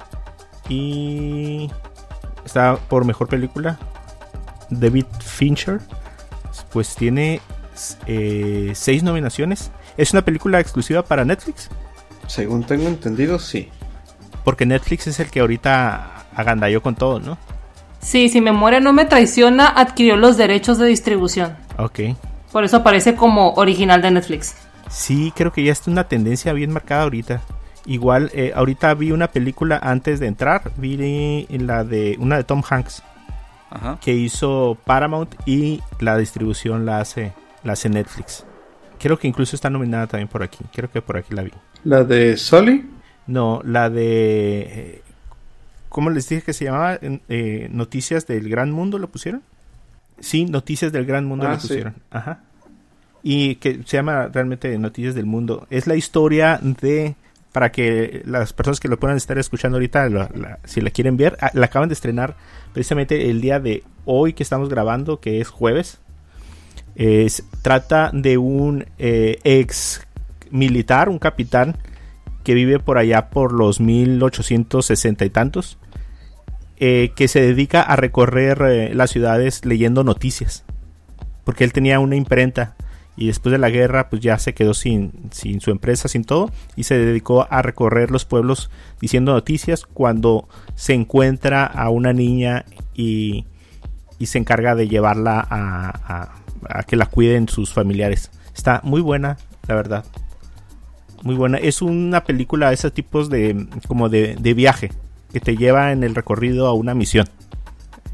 y está por mejor película David Fincher. Pues tiene eh, seis nominaciones. Es una película exclusiva para Netflix. Según tengo entendido, sí. Porque Netflix es el que ahorita agandalló con todo, ¿no? Sí, si memoria no me traiciona, adquirió los derechos de distribución. Ok. Por eso aparece como original de Netflix. Sí, creo que ya es una tendencia bien marcada ahorita. Igual, eh, ahorita vi una película antes de entrar, vi la de una de Tom Hanks Ajá. que hizo Paramount y la distribución la hace, la hace Netflix. Creo que incluso está nominada también por aquí. Creo que por aquí la vi. La de Sully. No, la de. eh, ¿Cómo les dije que se llamaba? Eh, Noticias del Gran Mundo, ¿lo pusieron? Sí, Noticias del Gran Mundo Ah, lo sí. pusieron. Ajá. Y que se llama realmente Noticias del Mundo. Es la historia de. Para que las personas que lo puedan estar escuchando ahorita, la- la- si la quieren ver, ah, la acaban de estrenar precisamente el día de hoy que estamos grabando, que es jueves. Es, trata de un eh, ex militar, un capitán, que vive por allá por los 1860 y tantos, eh, que se dedica a recorrer eh, las ciudades leyendo noticias, porque él tenía una imprenta y después de la guerra pues ya se quedó sin, sin su empresa, sin todo, y se dedicó a recorrer los pueblos diciendo noticias cuando se encuentra a una niña y, y se encarga de llevarla a, a- a que la cuiden sus familiares. Está muy buena, la verdad. Muy buena. Es una película de esos tipos de como de, de viaje que te lleva en el recorrido a una misión.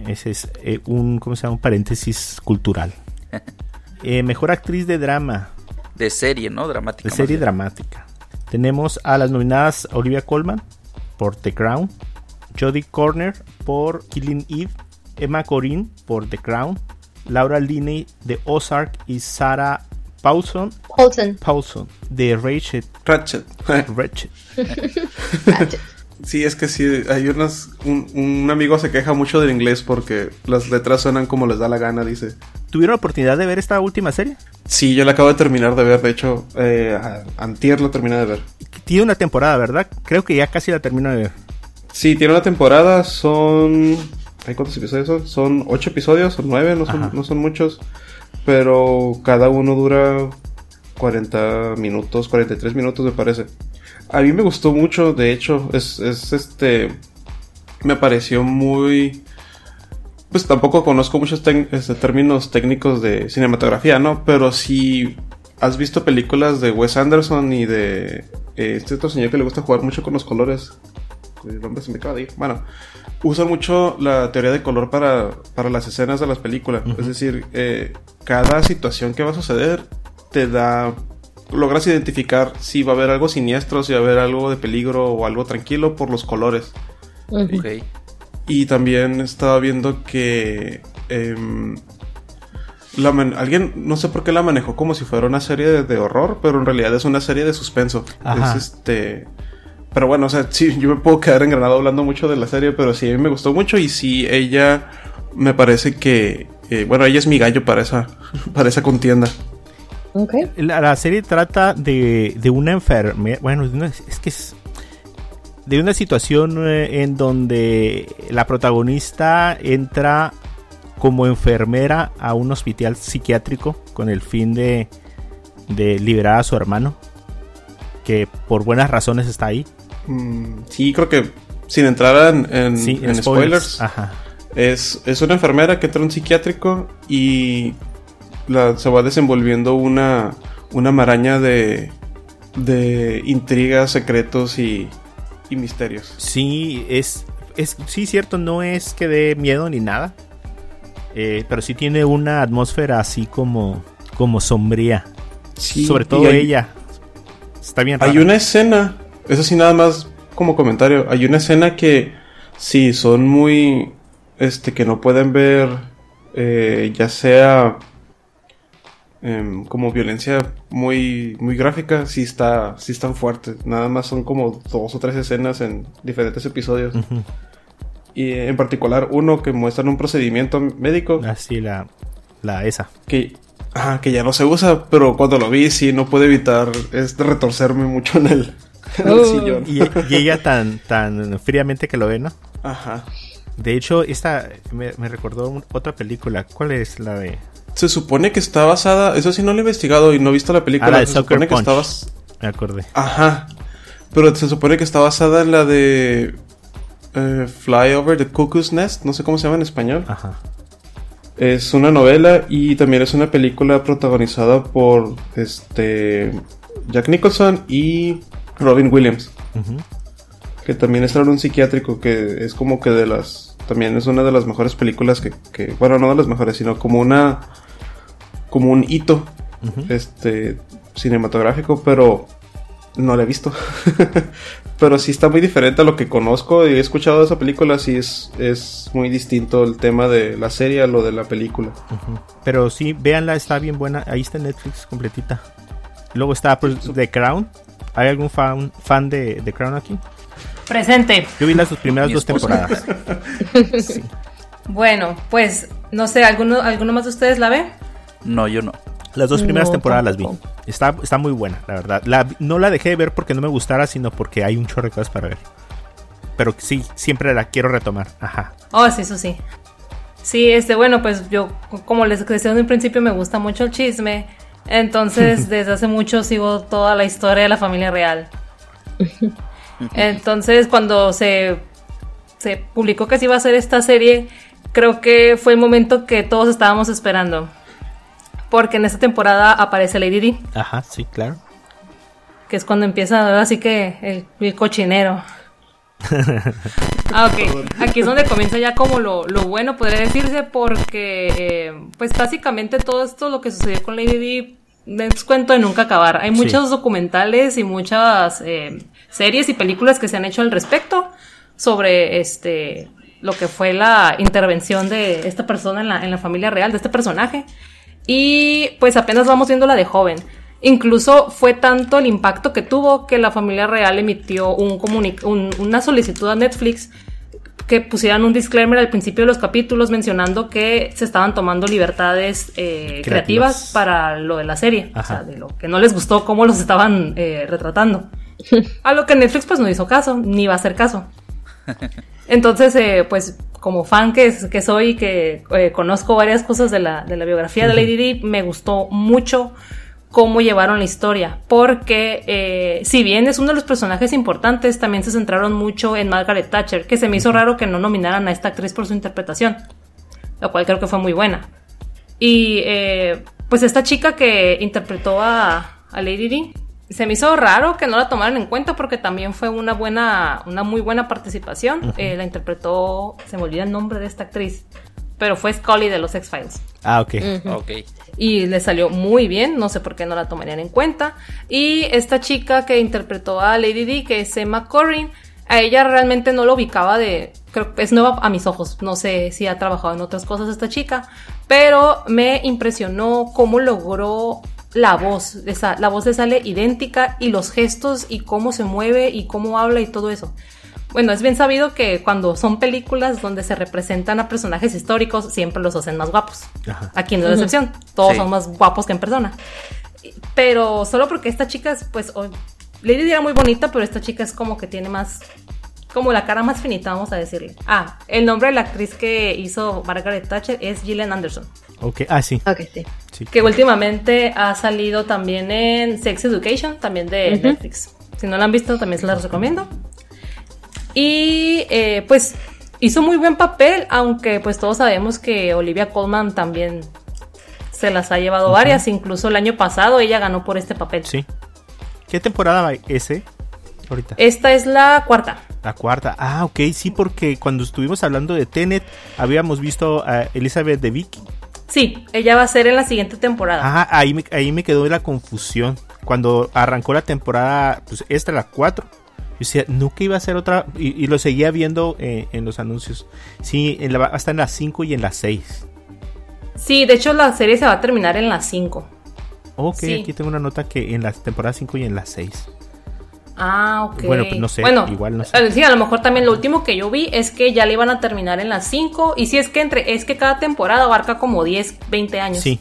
Ese es eh, un, ¿cómo se llama? Un paréntesis cultural. Eh, mejor actriz de drama, De serie, ¿no? Dramática. de serie bien. dramática. Tenemos a las nominadas Olivia Colman por The Crown, Jodie Corner por Killing Eve, Emma Corrin por The Crown, Laura Linney de Ozark y Sarah Paulson, Paulson. Paulson de. Ratchet. Rachel. Ratchet. sí, es que sí, hay unas... Un, un amigo se queja mucho del inglés porque las letras suenan como les da la gana, dice. ¿Tuvieron la oportunidad de ver esta última serie? Sí, yo la acabo de terminar de ver, de hecho, eh, antier la terminé de ver. Tiene una temporada, ¿verdad? Creo que ya casi la termino de ver. Sí, tiene una temporada, son... ¿Hay cuántos episodios son? Son ocho episodios, son nueve, no son, no son muchos. Pero cada uno dura 40 minutos, 43 minutos me parece. A mí me gustó mucho, de hecho, es, es este... Me pareció muy... Pues tampoco conozco muchos este, términos técnicos de cinematografía, ¿no? Pero si has visto películas de Wes Anderson y de eh, este otro señor que le gusta jugar mucho con los colores. El nombre se me acaba de ir. Bueno, usan mucho la teoría de color para, para las escenas de las películas. Es decir, eh, cada situación que va a suceder te da... Logras identificar si va a haber algo siniestro, si va a haber algo de peligro o algo tranquilo por los colores. Y también estaba viendo que em, la alguien, no sé por qué la manejó como si fuera una serie de, de horror, pero en realidad es una serie de suspenso. Ajá. Es este. Pero bueno, o sea, sí, yo me puedo quedar engranado hablando mucho de la serie, pero sí, a mí me gustó mucho y sí, ella me parece que, eh, bueno, ella es mi gallo para esa, para esa contienda. Ok. La, la serie trata de, de una enfermera. Bueno, de una- es que es. De una situación eh, en donde la protagonista entra como enfermera a un hospital psiquiátrico con el fin de, de liberar a su hermano. Que por buenas razones está ahí. Mm, sí, creo que sin entrar en, en- Sí, en spoilers, Ajá. Es, es una enfermera que entra a un psiquiátrico y la- se va desenvolviendo una, una maraña de, de intrigas, secretos y, y misterios. Sí, es, es. Sí, cierto, no es que dé miedo ni nada. eh, pero sí tiene una atmósfera así como. como sombría. Sí, Sobre todo hay- ella. Está bien. Hay una escena, eso sí nada más como comentario, hay una escena que sí son muy, este, que no pueden ver, eh, ya sea em, como violencia muy, muy gráfica, sí está, sí están fuertes. Nada más son como dos o tres escenas en diferentes episodios. Y en particular uno que muestran un procedimiento médico Así la. La esa. que, ajá, que ya no se usa, pero cuando lo vi sí no pude evitar este, retorcerme mucho en el, en el Oh. sillón. Y, y ella tan, tan fríamente que lo ve, ¿no? Ajá. De hecho, esta me, me recordó un- otra película. ¿Cuál es la de? Se supone que está basada, eso sí no lo he investigado y no he visto la película. Ah, la de se Sucker supone que Punch. está bas- Me acordé. Ajá. Pero se supone que está basada en la de eh, Fly Over the Cuckoo's Nest, no sé cómo se llama en español. Ajá. Es una novela y también es una película protagonizada por este Jack Nicholson y Robin Williams. Que también está en un psiquiátrico que es como que de las... También es una de las mejores películas que... que- bueno, no de las mejores, sino como una... Como un hito este cinematográfico, pero no la he visto. pero sí está muy diferente a lo que conozco y he escuchado de esa película, sí es, es muy distinto el tema de la serie a lo de la película. Pero sí, véanla, está bien buena. Ahí está Netflix completita. Luego está pues, The Crown. ¿Hay algún fan, fan de The Crown aquí? Presente. Yo vi las dos primeras dos temporadas. Sí. Bueno, pues no sé, ¿alguno, ¿alguno más de ustedes la ve? No, yo no. Las dos primeras No, temporadas las vi. Está, está muy buena, la verdad. La- no la dejé de ver porque no me gustara, sino porque hay un chorro de cosas para ver. Pero sí, siempre la quiero retomar. Ajá. Oh, sí, eso sí. Sí, este, bueno, pues yo, como les decía en un principio, me gusta mucho el chisme. Entonces, desde hace mucho sigo toda la historia de la familia real. Entonces, cuando se, se publicó que se iba a hacer esta serie, creo que fue el momento que todos estábamos esperando. Porque en esta temporada aparece Lady Di, Ajá, sí, claro. que es cuando empieza así que el, el cochinero. Ah, ok. Aquí es donde comienza ya como lo, lo bueno, podría decirse, porque eh, pues básicamente todo esto, lo que sucedió con Lady Di, es cuento de nunca acabar. Hay Sí. muchos documentales y muchas eh, series y películas que se han hecho al respecto sobre este lo que fue la intervención de esta persona en la, en la familia real, de este personaje. Y pues apenas vamos viéndola de joven. Incluso fue tanto el impacto que tuvo que la familia real emitió un una solicitud a Netflix que pusieran un disclaimer al principio de los capítulos mencionando que se estaban tomando libertades eh, Creativas. creativas para lo de la serie. O Ajá. sea, de lo que no les gustó cómo los estaban eh, retratando. A lo que Netflix pues no hizo caso, ni va a hacer caso. Entonces, eh, pues como fan que, que soy, que eh, conozco varias cosas de la, de la biografía de Lady Di, me gustó mucho cómo llevaron la historia, porque eh, si bien es uno de los personajes importantes, también se centraron mucho en Margaret Thatcher, que se me hizo raro que no nominaran a esta actriz por su interpretación, lo cual creo que fue muy buena. Y eh, pues esta chica que interpretó a, a Lady Di, se me hizo raro que no la tomaran en cuenta porque también fue una buena, una muy buena participación. Eh, la interpretó, se me olvida el nombre de esta actriz, pero fue Scully de los X-Files. Ah, ok. Ok. Y le salió muy bien, no sé por qué no la tomarían en cuenta. Y esta chica que interpretó a Lady Di, que es Emma Corrin, a ella realmente no lo ubicaba de... Creo que es nueva a mis ojos, no sé si ha trabajado en otras cosas esta chica, pero me impresionó cómo logró la voz, esa, la voz le sale idéntica y los gestos y cómo se mueve y cómo habla y todo eso. Bueno, es bien sabido que cuando son películas donde se representan a personajes históricos, siempre los hacen más guapos. Ajá. Aquí no es la excepción. Todos Sí. son más guapos que en persona. Pero solo porque esta chica es, pues, o- Lady Di era muy bonita, pero esta chica es como que tiene más, como la cara más finita, vamos a decirle. Ah, el nombre de la actriz que hizo Margaret Thatcher es Gillian Anderson, Ok, ah, sí. Ok, sí. sí. que últimamente ha salido también en Sex Education, también de. Netflix. Si no la han visto, también se la recomiendo. Y eh, pues hizo muy buen papel, aunque pues todos sabemos que Olivia Colman también se las ha llevado varias, incluso el año pasado ella ganó por este papel. Sí. ¿Qué temporada va ese? Ahorita. Esta es la cuarta. La cuarta. Ah, ok, sí, porque cuando estuvimos hablando de Tenet, habíamos visto a Elizabeth de Vicky. Sí, ella va a ser en la siguiente temporada. Ajá, ahí me, ahí me quedó la confusión. Cuando arrancó la temporada, pues esta la 4. Yo decía, no que iba a ser otra. Y, y lo seguía viendo eh, en los anuncios. Sí, en la, hasta en la 5 y en la 6. Sí, de hecho la serie se va a terminar en la 5. Ok, Sí. aquí tengo una nota que en la temporada 5 y en la 6. Ah, ok. Bueno, pues no sé, Bueno, igual no sé. eh, Sí, a lo mejor también lo último que yo vi es que ya le iban a terminar en las 5. Y si es que entre, es que cada temporada abarca como 10, 20 años. Sí,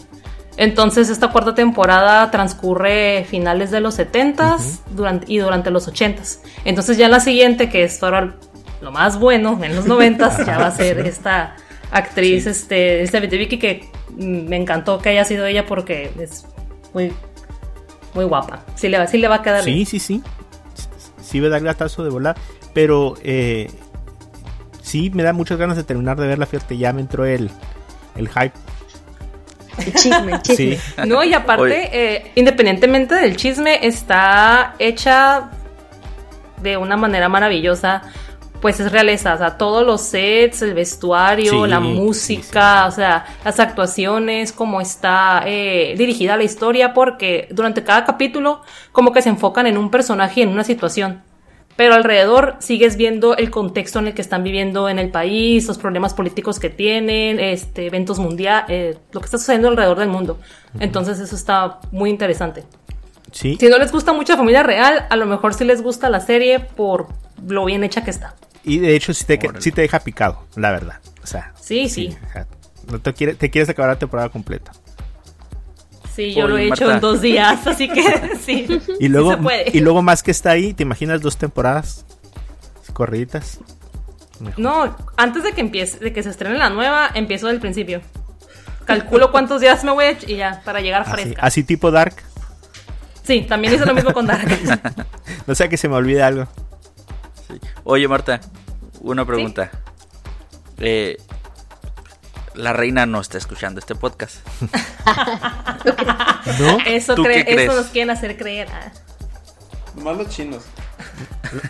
Entonces esta cuarta temporada transcurre finales de los 70s durante, y durante los 80s. Entonces ya la siguiente, que es ahora lo más bueno, en los 90s, ya va a ser esta actriz, este, Elizabeth Vicky, que me encantó que haya sido ella porque es muy, muy guapa. Sí le, va- sí le va a quedar sí, bien. sí, sí. Sí, me da el gatazo de volar. Pero eh, sí, me da muchas ganas de terminar de verla. Fíjate, ya me entró el, el hype. El chisme, el chisme. Sí. No, y aparte, eh, independientemente del chisme, está hecha de una manera maravillosa. Pues es realeza, o sea, todos los sets, el vestuario, Sí, la sí, música, o sea, las actuaciones, cómo está eh, dirigida la historia, porque durante cada capítulo como que se enfocan en un personaje y en una situación. Pero alrededor sigues viendo el contexto en el que están viviendo en el país, los problemas políticos que tienen, este, eventos mundiales, lo que está sucediendo alrededor del mundo. Entonces eso está muy interesante. Sí. Si no les gusta mucho Familia Real, a lo mejor sí les gusta la serie por lo bien hecha que está. Y de hecho sí te, sí te deja picado, la verdad. O sea, Sí, sí. o sea, no te, quiere- te quieres acabar la temporada completa. Sí, yo lo he hecho en dos días, así que sí. Y luego, sí se puede. y luego más que está ahí, ¿te imaginas dos temporadas corriditas? Mejor. No, antes de que empiece, de que se estrene la nueva, empiezo del principio. Calculo cuántos días me voy a ech- y ya, para llegar así, fresca. así tipo Dark. Sí, también hice lo mismo con Dark. No sea que se me olvide algo. Sí. Oye, Marta, una pregunta. Eh, la reina no está escuchando este podcast. ¿No? Eso, ¿Tú cree- qué crees? eso nos quieren hacer creer. ah. Nomás los chinos.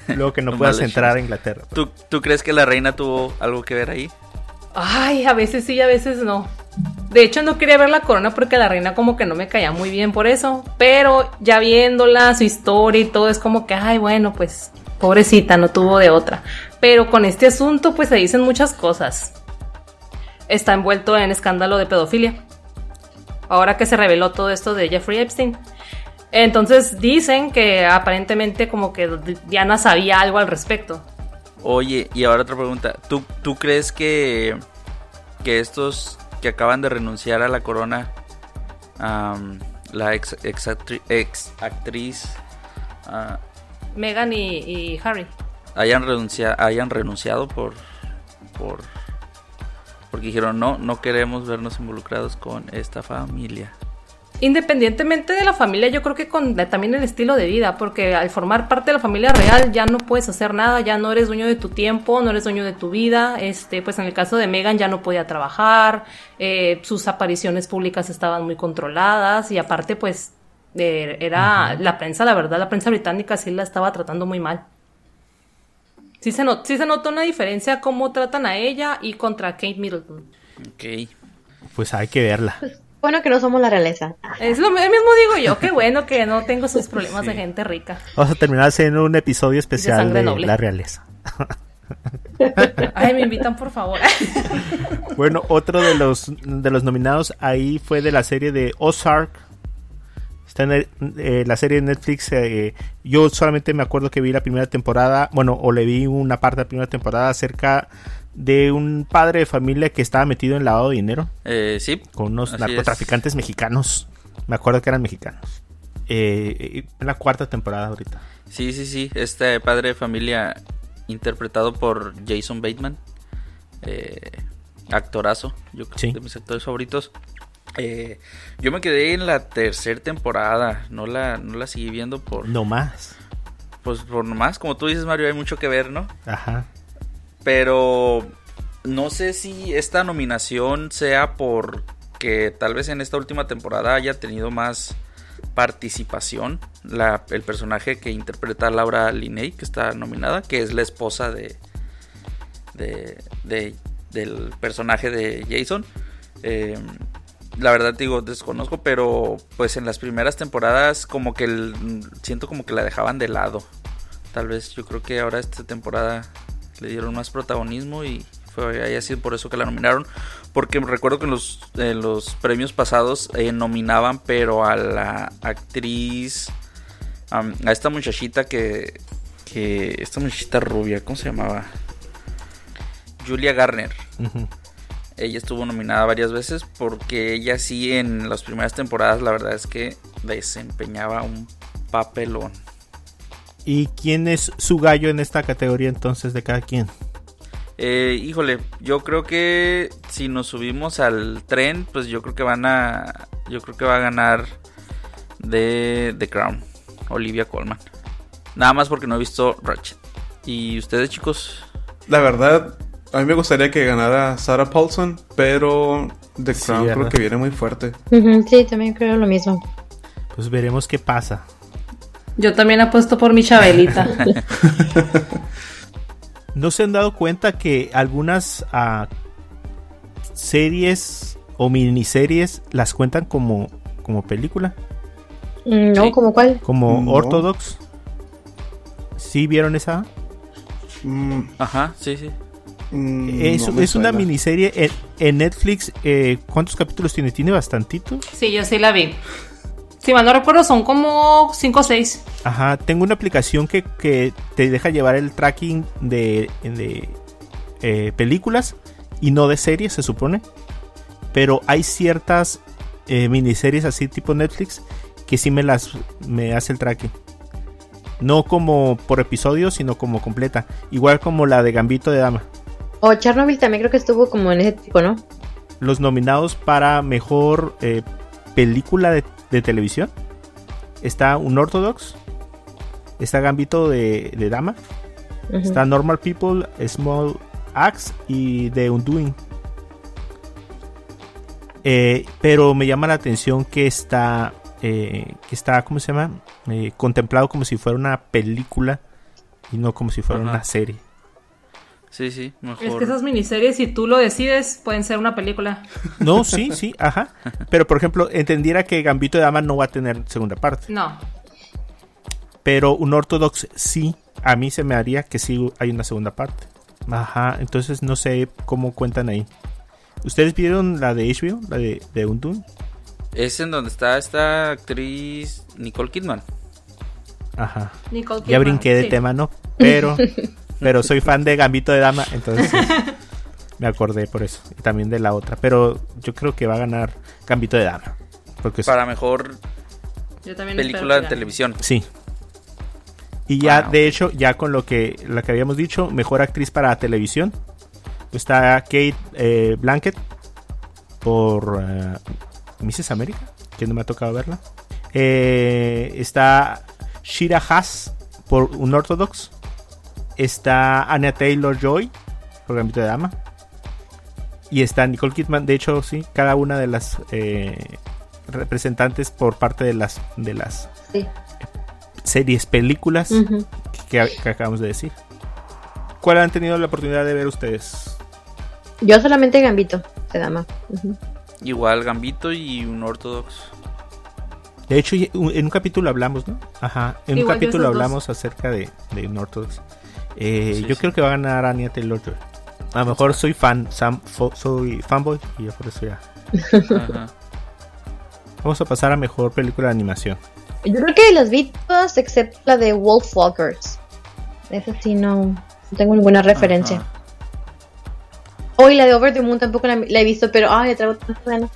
Luego que no No puedas entrar a. Inglaterra. ¿Tú, ¿Tú crees que la reina tuvo algo que ver ahí? Ay, a veces sí, a veces no. De hecho, no quería ver la corona porque la reina como que no me caía muy bien por eso. Pero ya viéndola, su historia y todo, es como que, ay, bueno, pues, pobrecita, no tuvo de otra. Pero con este asunto, pues se dicen muchas cosas. Está envuelto en escándalo de pedofilia. Ahora que se reveló todo esto de Jeffrey Epstein. Entonces dicen que aparentemente como que Diana sabía algo al respecto. Oye, y ahora otra pregunta. ¿Tú, tú crees que, que estos que acaban de renunciar a la corona, la ex, ex, actri- ex actriz, ah, Meghan y, y Harry. hayan, renuncia, hayan renunciado por, por... Porque dijeron, no, no queremos vernos involucrados con esta familia. Independientemente de la familia, yo creo que con también el estilo de vida, porque al formar parte de la familia real ya no puedes hacer nada, ya no eres dueño de tu tiempo, no eres dueño de tu vida. Este, pues en el caso de Megan ya no podía trabajar, eh, sus apariciones públicas estaban muy controladas y aparte, pues eh, era la prensa, la verdad, la prensa británica sí la estaba tratando muy mal. Sí se, not- sí se notó una diferencia cómo tratan a ella y contra Kate Middleton. Ok. Pues hay que verla. Bueno que no somos la realeza. Es lo mismo digo yo, qué bueno que no tengo sus problemas de gente rica. Vamos a terminar haciendo un episodio especial de noble. la realeza. Ay, me invitan por favor. Bueno, otro de los de los nominados ahí fue de la serie de Ozark. Está en el- eh, la serie de Netflix. eh, yo solamente me acuerdo que vi la primera temporada, bueno, o le vi una parte de la primera temporada acerca de un padre de familia que estaba metido en lavado de dinero Eh, sí. con unos Así narcotraficantes mexicanos. Me acuerdo que eran mexicanos. Eh, en la cuarta temporada ahorita. Sí, sí, sí. Este padre de familia interpretado por Jason Bateman. eh, actorazo. Yo creo Sí. de mis actores favoritos. Eh, yo me quedé en la tercera temporada. No la, no la seguí viendo por. No más. Pues por nomás. Como tú dices, Mario, hay mucho que ver, ¿no? Ajá. Pero no sé si esta nominación sea porque tal vez en esta última temporada haya tenido más participación la, el personaje que interpreta Laura Linney, que está nominada, que es la esposa de, de, de- del personaje de Jason. Eh, la verdad digo, desconozco, pero pues en las primeras temporadas como que siento como que la dejaban de lado. Tal vez yo creo que ahora esta temporada le dieron más protagonismo y fue haya sido por eso que la nominaron. Porque recuerdo que en los, los premios pasados eh, nominaban, pero a la actriz, a esta muchachita que, que, esta muchachita rubia, ¿cómo se llamaba? Julia Garner. Ujú. Ella estuvo nominada varias veces porque ella sí en las primeras temporadas la verdad es que desempeñaba un papelón. ¿Y quién es su gallo en esta categoría entonces de cada quien? Eh, híjole, yo creo que si nos subimos al tren, pues yo creo que van a, yo creo que va a ganar de The Crown, Olivia Colman. Nada más porque no he visto Ratchet. ¿Y ustedes, chicos? La verdad, a mí me gustaría que ganara Sarah Paulson, pero The Sí, Crown creo que viene muy fuerte. Sí, también creo lo mismo. Pues veremos qué pasa. Yo también apuesto por mi Chabelita. ¿No se han dado cuenta que algunas ah, series o miniseries las cuentan como, como película? Mm, No, Sí. ¿como cuál? Como No. Orthodox. ¿Sí vieron esa? Mm, Ajá, sí, sí. Mm, es no es una miniserie en, en Netflix. eh, ¿Cuántos capítulos tiene? Tiene bastantitos. Sí, yo sí la vi. Si mal no recuerdo, son como 5 o 6. Ajá, tengo una aplicación que, que te deja llevar el tracking de, de, eh, películas y no de series, se supone. Pero hay ciertas eh, miniseries así tipo Netflix que sí me las me hace el tracking. No como por episodio, sino como completa. Igual como la de Gambito de Dama. O Chernobyl también creo que estuvo como en ese tipo, ¿no? Los nominados para mejor eh, película de, de televisión. Está Unorthodox. Está Gambito de, de Dama. Está Normal People, Small Axe y The Undoing. Eh, pero me llama la atención que está, eh, que está, ¿cómo se llama? Eh, contemplado como si fuera una película y no como si fuera una serie. Sí, sí, mejor. Es que esas miniseries, si tú lo decides, pueden ser una película. No, sí, sí, ajá. Pero por ejemplo, entendiera que Gambito de Dama no va a tener segunda parte. No. Pero un Orthodox sí, a mí se me haría que sí hay una segunda parte. Ajá, entonces no sé cómo cuentan ahí. ¿Ustedes vieron la de HBO, la de, de Undoing? Es en donde está esta actriz Nicole Kidman. Ajá. Nicole Ya Kidman, brinqué de sí. tema, ¿no? Pero, pero soy fan de Gambito de Dama, entonces me acordé por eso. Y también de la otra. Pero yo creo que va a ganar Gambito de Dama. Porque es- Para mejor Yo también espero película de televisión. sí. Y ya, de hecho, ya con lo que, lo que habíamos dicho, mejor actriz para televisión. Está Kate eh, Blanket por eh, Mrs. America, que no me ha tocado verla. Eh, está Shira Haas por un Orthodox. Está Anya Taylor Joy por Gambito de Dama. Y está Nicole Kidman. De hecho, sí, cada una de las eh, representantes por parte de las, de las Sí. series, películas que, que acabamos de decir. ¿Cuál han tenido la oportunidad de ver ustedes? Yo solamente Gambito de Dama. Igual Gambito y un Ortodox. De hecho, un- en un capítulo hablamos, ¿no? Ajá, en un Igual capítulo hablamos acerca de, de Unorthodox. Eh, Sí, yo sí. creo que va a ganar Anya Taylor Joy. A lo mejor soy fan, Sam, fo- soy fanboy y ya por eso ya. Ajá. Vamos a pasar a mejor película de animación. Yo creo que las vi todas excepto la de Wolfwalkers. Esa sí no, no tengo ninguna referencia. Ajá. Hoy la de Over the Moon tampoco la, la he visto, pero ay, le traigo tantas ganas.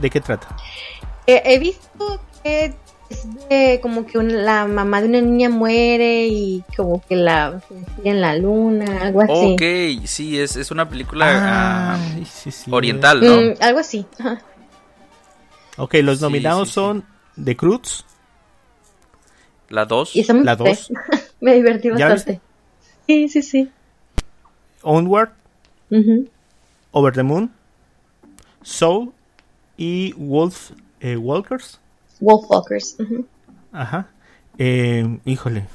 ¿De qué trata? Eh, he visto que es de como que una- la mamá de una niña muere y como que la en la luna, algo así. Ok, sí, es, es una película ah, sí, sí. oriental, ¿no? Mm, algo así. Ok, los nominados sí, sí. son The Cruz, La 2. Y esa me La gusté. dos. me divertí ¿Ya bastante. Sí, sí, sí. Onward. Over the Moon, Soul y Wolf eh, Walkers. Wolfwalkers. Ajá. Eh, híjole.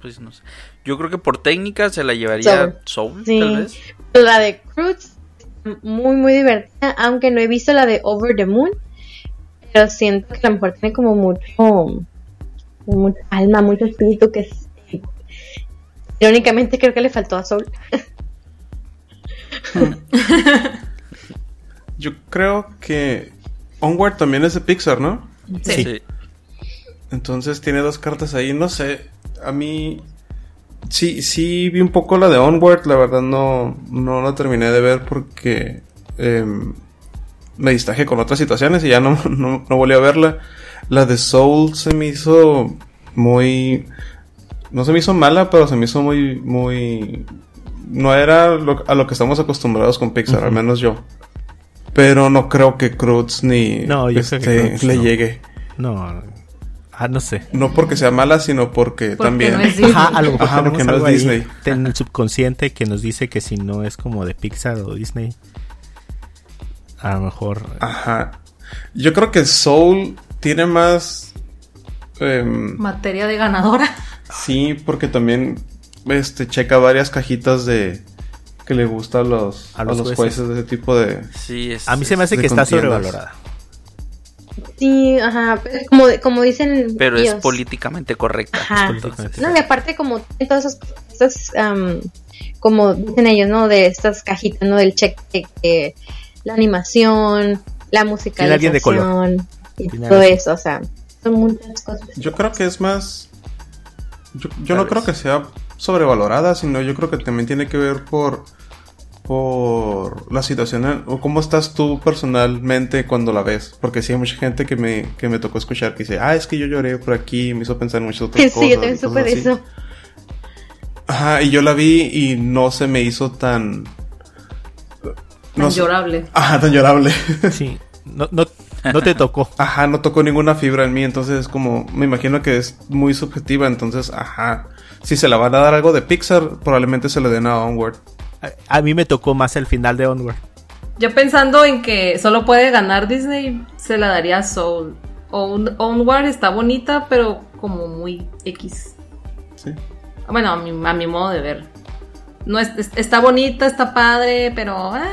Pues no sé. Yo creo que por técnica se la llevaría Soul, Sí. tal vez. La de Cruz, muy, muy divertida, aunque no he visto la de Over the Moon, pero siento que a lo mejor tiene como mucho, mucha alma, mucho espíritu que es... Irónicamente creo que le faltó a Soul. Yo creo que Onward también es de Pixar, ¿no? Sí. Sí. Entonces tiene dos cartas ahí. No sé, a mí sí, sí vi un poco la de Onward. La verdad no, no la terminé de ver porque em, me distraje con otras situaciones y ya no, no, no volví a verla. La de Soul se me hizo muy... No se me hizo mala, pero se me hizo muy... muy no era lo- a lo que estamos acostumbrados con Pixar, al menos yo. Pero no creo que Cruz ni No, yo creo que este, Croods le no. llegue. No. Ah, no sé. No porque sea mala, sino porque, Porque también. no es. Ajá, a lo mejor Ajá, tenemos porque no algo es ahí Disney. en el subconsciente que nos dice que si no es como de Pixar o Disney, a lo mejor. Ajá. Yo creo que Soul tiene más. em, Materia de ganadora. sí, porque también este checa varias cajitas de que le gusta a los, A a los jueces. jueces. de ese tipo de. Sí, es, A mí se me hace que está contiendas. sobrevalorada. Sí, ajá, pero como, como dicen Pero es políticamente correcta. Ajá. políticamente No, y aparte como todas esas, estas, am, como dicen ellos, ¿no? De estas cajitas, ¿no? Del check, de que la animación, la alguien de color. musicalización y todo eso, o sea, son muchas cosas. Yo creo que es más. Yo, no vez. creo que sea sobrevalorada, sino yo creo que también tiene que ver por. Por la situación o cómo estás tú personalmente cuando la ves. Porque sí hay mucha gente que me, que me tocó escuchar que dice, ah, es que yo lloré por aquí, me hizo pensar en muchas otras Sí, cosas. yo también supe de así". eso. Ajá, y yo la vi y no se me hizo tan. Tan No llorable. Ajá, tan llorable. Sí. No, no, no te tocó. Ajá, no tocó ninguna fibra en mí, entonces es como, me imagino que es muy subjetiva, entonces, ajá. Si se la van a dar algo de Pixar, probablemente se le den a Onward. A, mí me tocó más el final de Onward. Yo pensando en que solo puede ganar Disney, se la daría a Soul. On- Onward está bonita, pero como muy X. Sí. Bueno, a mi, a mi modo de ver. No es, es- está bonita, está padre, pero ah,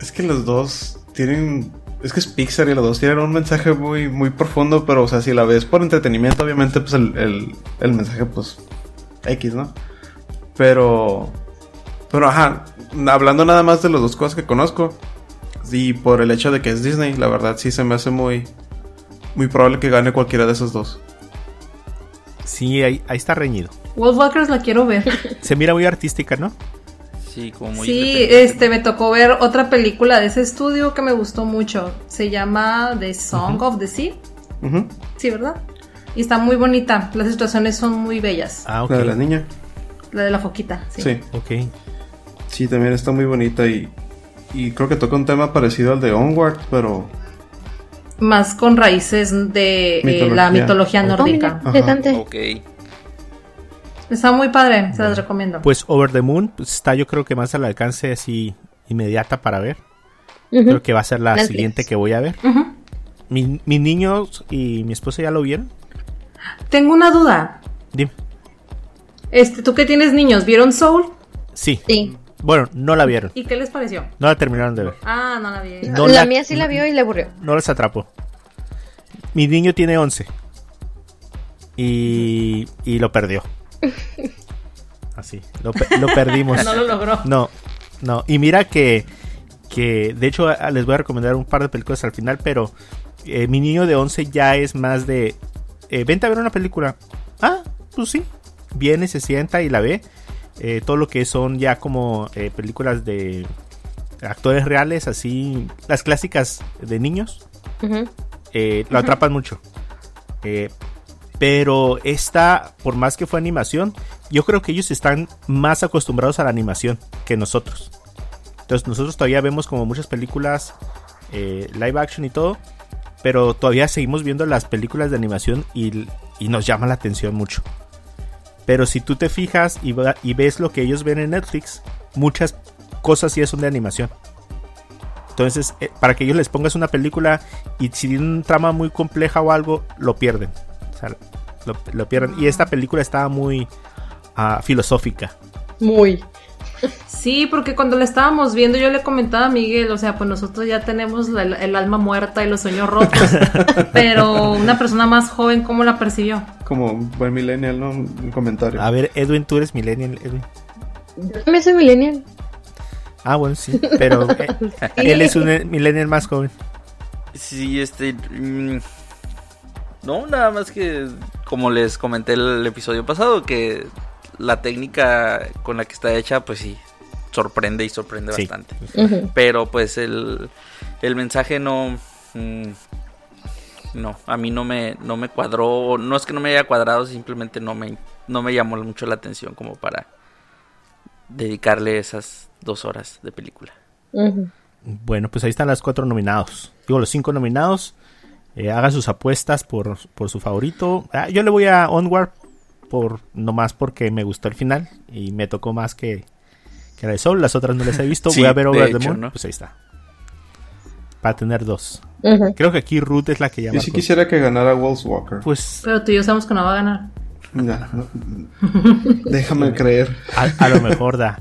Es que los dos tienen, es que es Pixar y los dos tienen un mensaje muy, muy profundo, pero, o sea, si la ves por entretenimiento, obviamente, pues el, el, el mensaje, pues, X, ¿no? Pero, pero, ajá, hablando nada más de las dos cosas que conozco, y por el hecho de que es Disney, la verdad sí se me hace muy, muy probable que gane cualquiera de esos dos. Sí, ahí, ahí está reñido. Wolf Walkers la quiero ver. Se mira muy artística, ¿no? Sí, como muy Sí, este me tocó ver otra película de ese estudio que me gustó mucho. Se llama The Song of the Sea. Sí, ¿verdad? Y está muy bonita. Las situaciones son muy bellas. Ah, ok. La de la niña. La de la foquita. Sí. Sí. Ok. Sí, también está muy bonita y, y creo que toca un tema parecido al de Onward, pero Más con raíces de eh, la mitología. Oh, mira, nórdica. interesante. Ok. Está muy padre, se las recomiendo. Pues Over the Moon pues, está yo creo que más al alcance así inmediata para ver. Creo que va a ser la Netflix. siguiente que voy a ver. Mi- mis niños y mi esposa ya lo vieron. Tengo una duda. Dime. Este, tú que tienes niños, ¿vieron Soul? Sí. Sí. Bueno, no la vieron. ¿Y qué les pareció? No la terminaron de ver. Ah, no la vi. No la, la- mía sí la vio y le aburrió. No les atrapó. Mi niño tiene 11. Y, y lo perdió. Así, lo, lo perdimos. No lo logró. No, no. Y mira que, que de hecho les voy a recomendar un par de películas al final, pero eh, mi niño de 11 ya es más de... eh, vente a ver una película. Ah, pues sí. Viene, se sienta y la ve. Eh, todo lo que son ya como eh, películas de actores reales, así, las clásicas de niños, eh, lo atrapan mucho. Pero esta, por más que fue animación, yo creo que ellos están más acostumbrados a la animación que nosotros. Entonces nosotros todavía vemos como muchas películas live action y todo, pero todavía seguimos viendo las películas de animación y, y nos llama la atención mucho. Pero si tú te fijas y, va- y ves lo que ellos ven en Netflix, muchas cosas sí son de animación. Entonces, eh, para que ellos les pongas una película y si tiene una trama muy compleja o algo, lo pierden. O sea, lo, lo pierden. Y esta película estaba muy ah, filosófica. Muy. Sí, porque cuando la estábamos viendo yo le comentaba a Miguel, o sea, pues nosotros ya tenemos la- el, alma muerta y los sueños rotos, pero una persona más joven, ¿cómo la percibió? como buen millennial, ¿no? Un comentario. A ver, Edwin, tú eres millennial, Edwin. Yo también soy millennial. Ah, bueno, sí, pero eh, él es un millennial más joven. Sí, este. mm, no, nada más que. Como les comenté el episodio pasado, que la técnica con la que está hecha, pues sí, sorprende y sorprende Sí. bastante. Pero pues el, el mensaje no. mm, no, a mí no me, no me cuadró. No es que no me haya cuadrado, simplemente no me, no me llamó mucho la atención como para dedicarle esas dos horas de película. Bueno, pues ahí están las cuatro nominados. Digo, los cinco nominados. Eh, hagan sus apuestas por, por su favorito. Ah, yo le voy a Onward por nomás porque me gustó el final y me tocó más que, que la de Sol. Las otras no las he visto. Sí, voy a ver de Over the hecho, Moon. ¿no? Pues ahí está. para tener dos. Creo que aquí Ruth es la que llama. Yo sí quisiera que ganara Wolves Walker. Pues Pero tú y yo sabemos que no va a ganar. Ya, no- Déjame creer. a, a lo mejor da.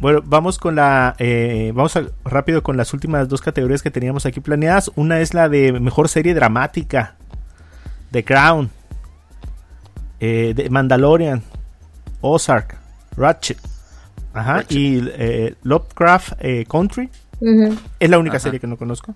Bueno, vamos con la. eh, vamos a- rápido con las últimas dos categorías que teníamos aquí planeadas. Una es la de mejor serie dramática: The Crown, eh, de Mandalorian, Ozark, Ratchet. Ajá, Ratchet. y eh, Lovecraft eh, Country. Es la única Ajá. serie que no conozco.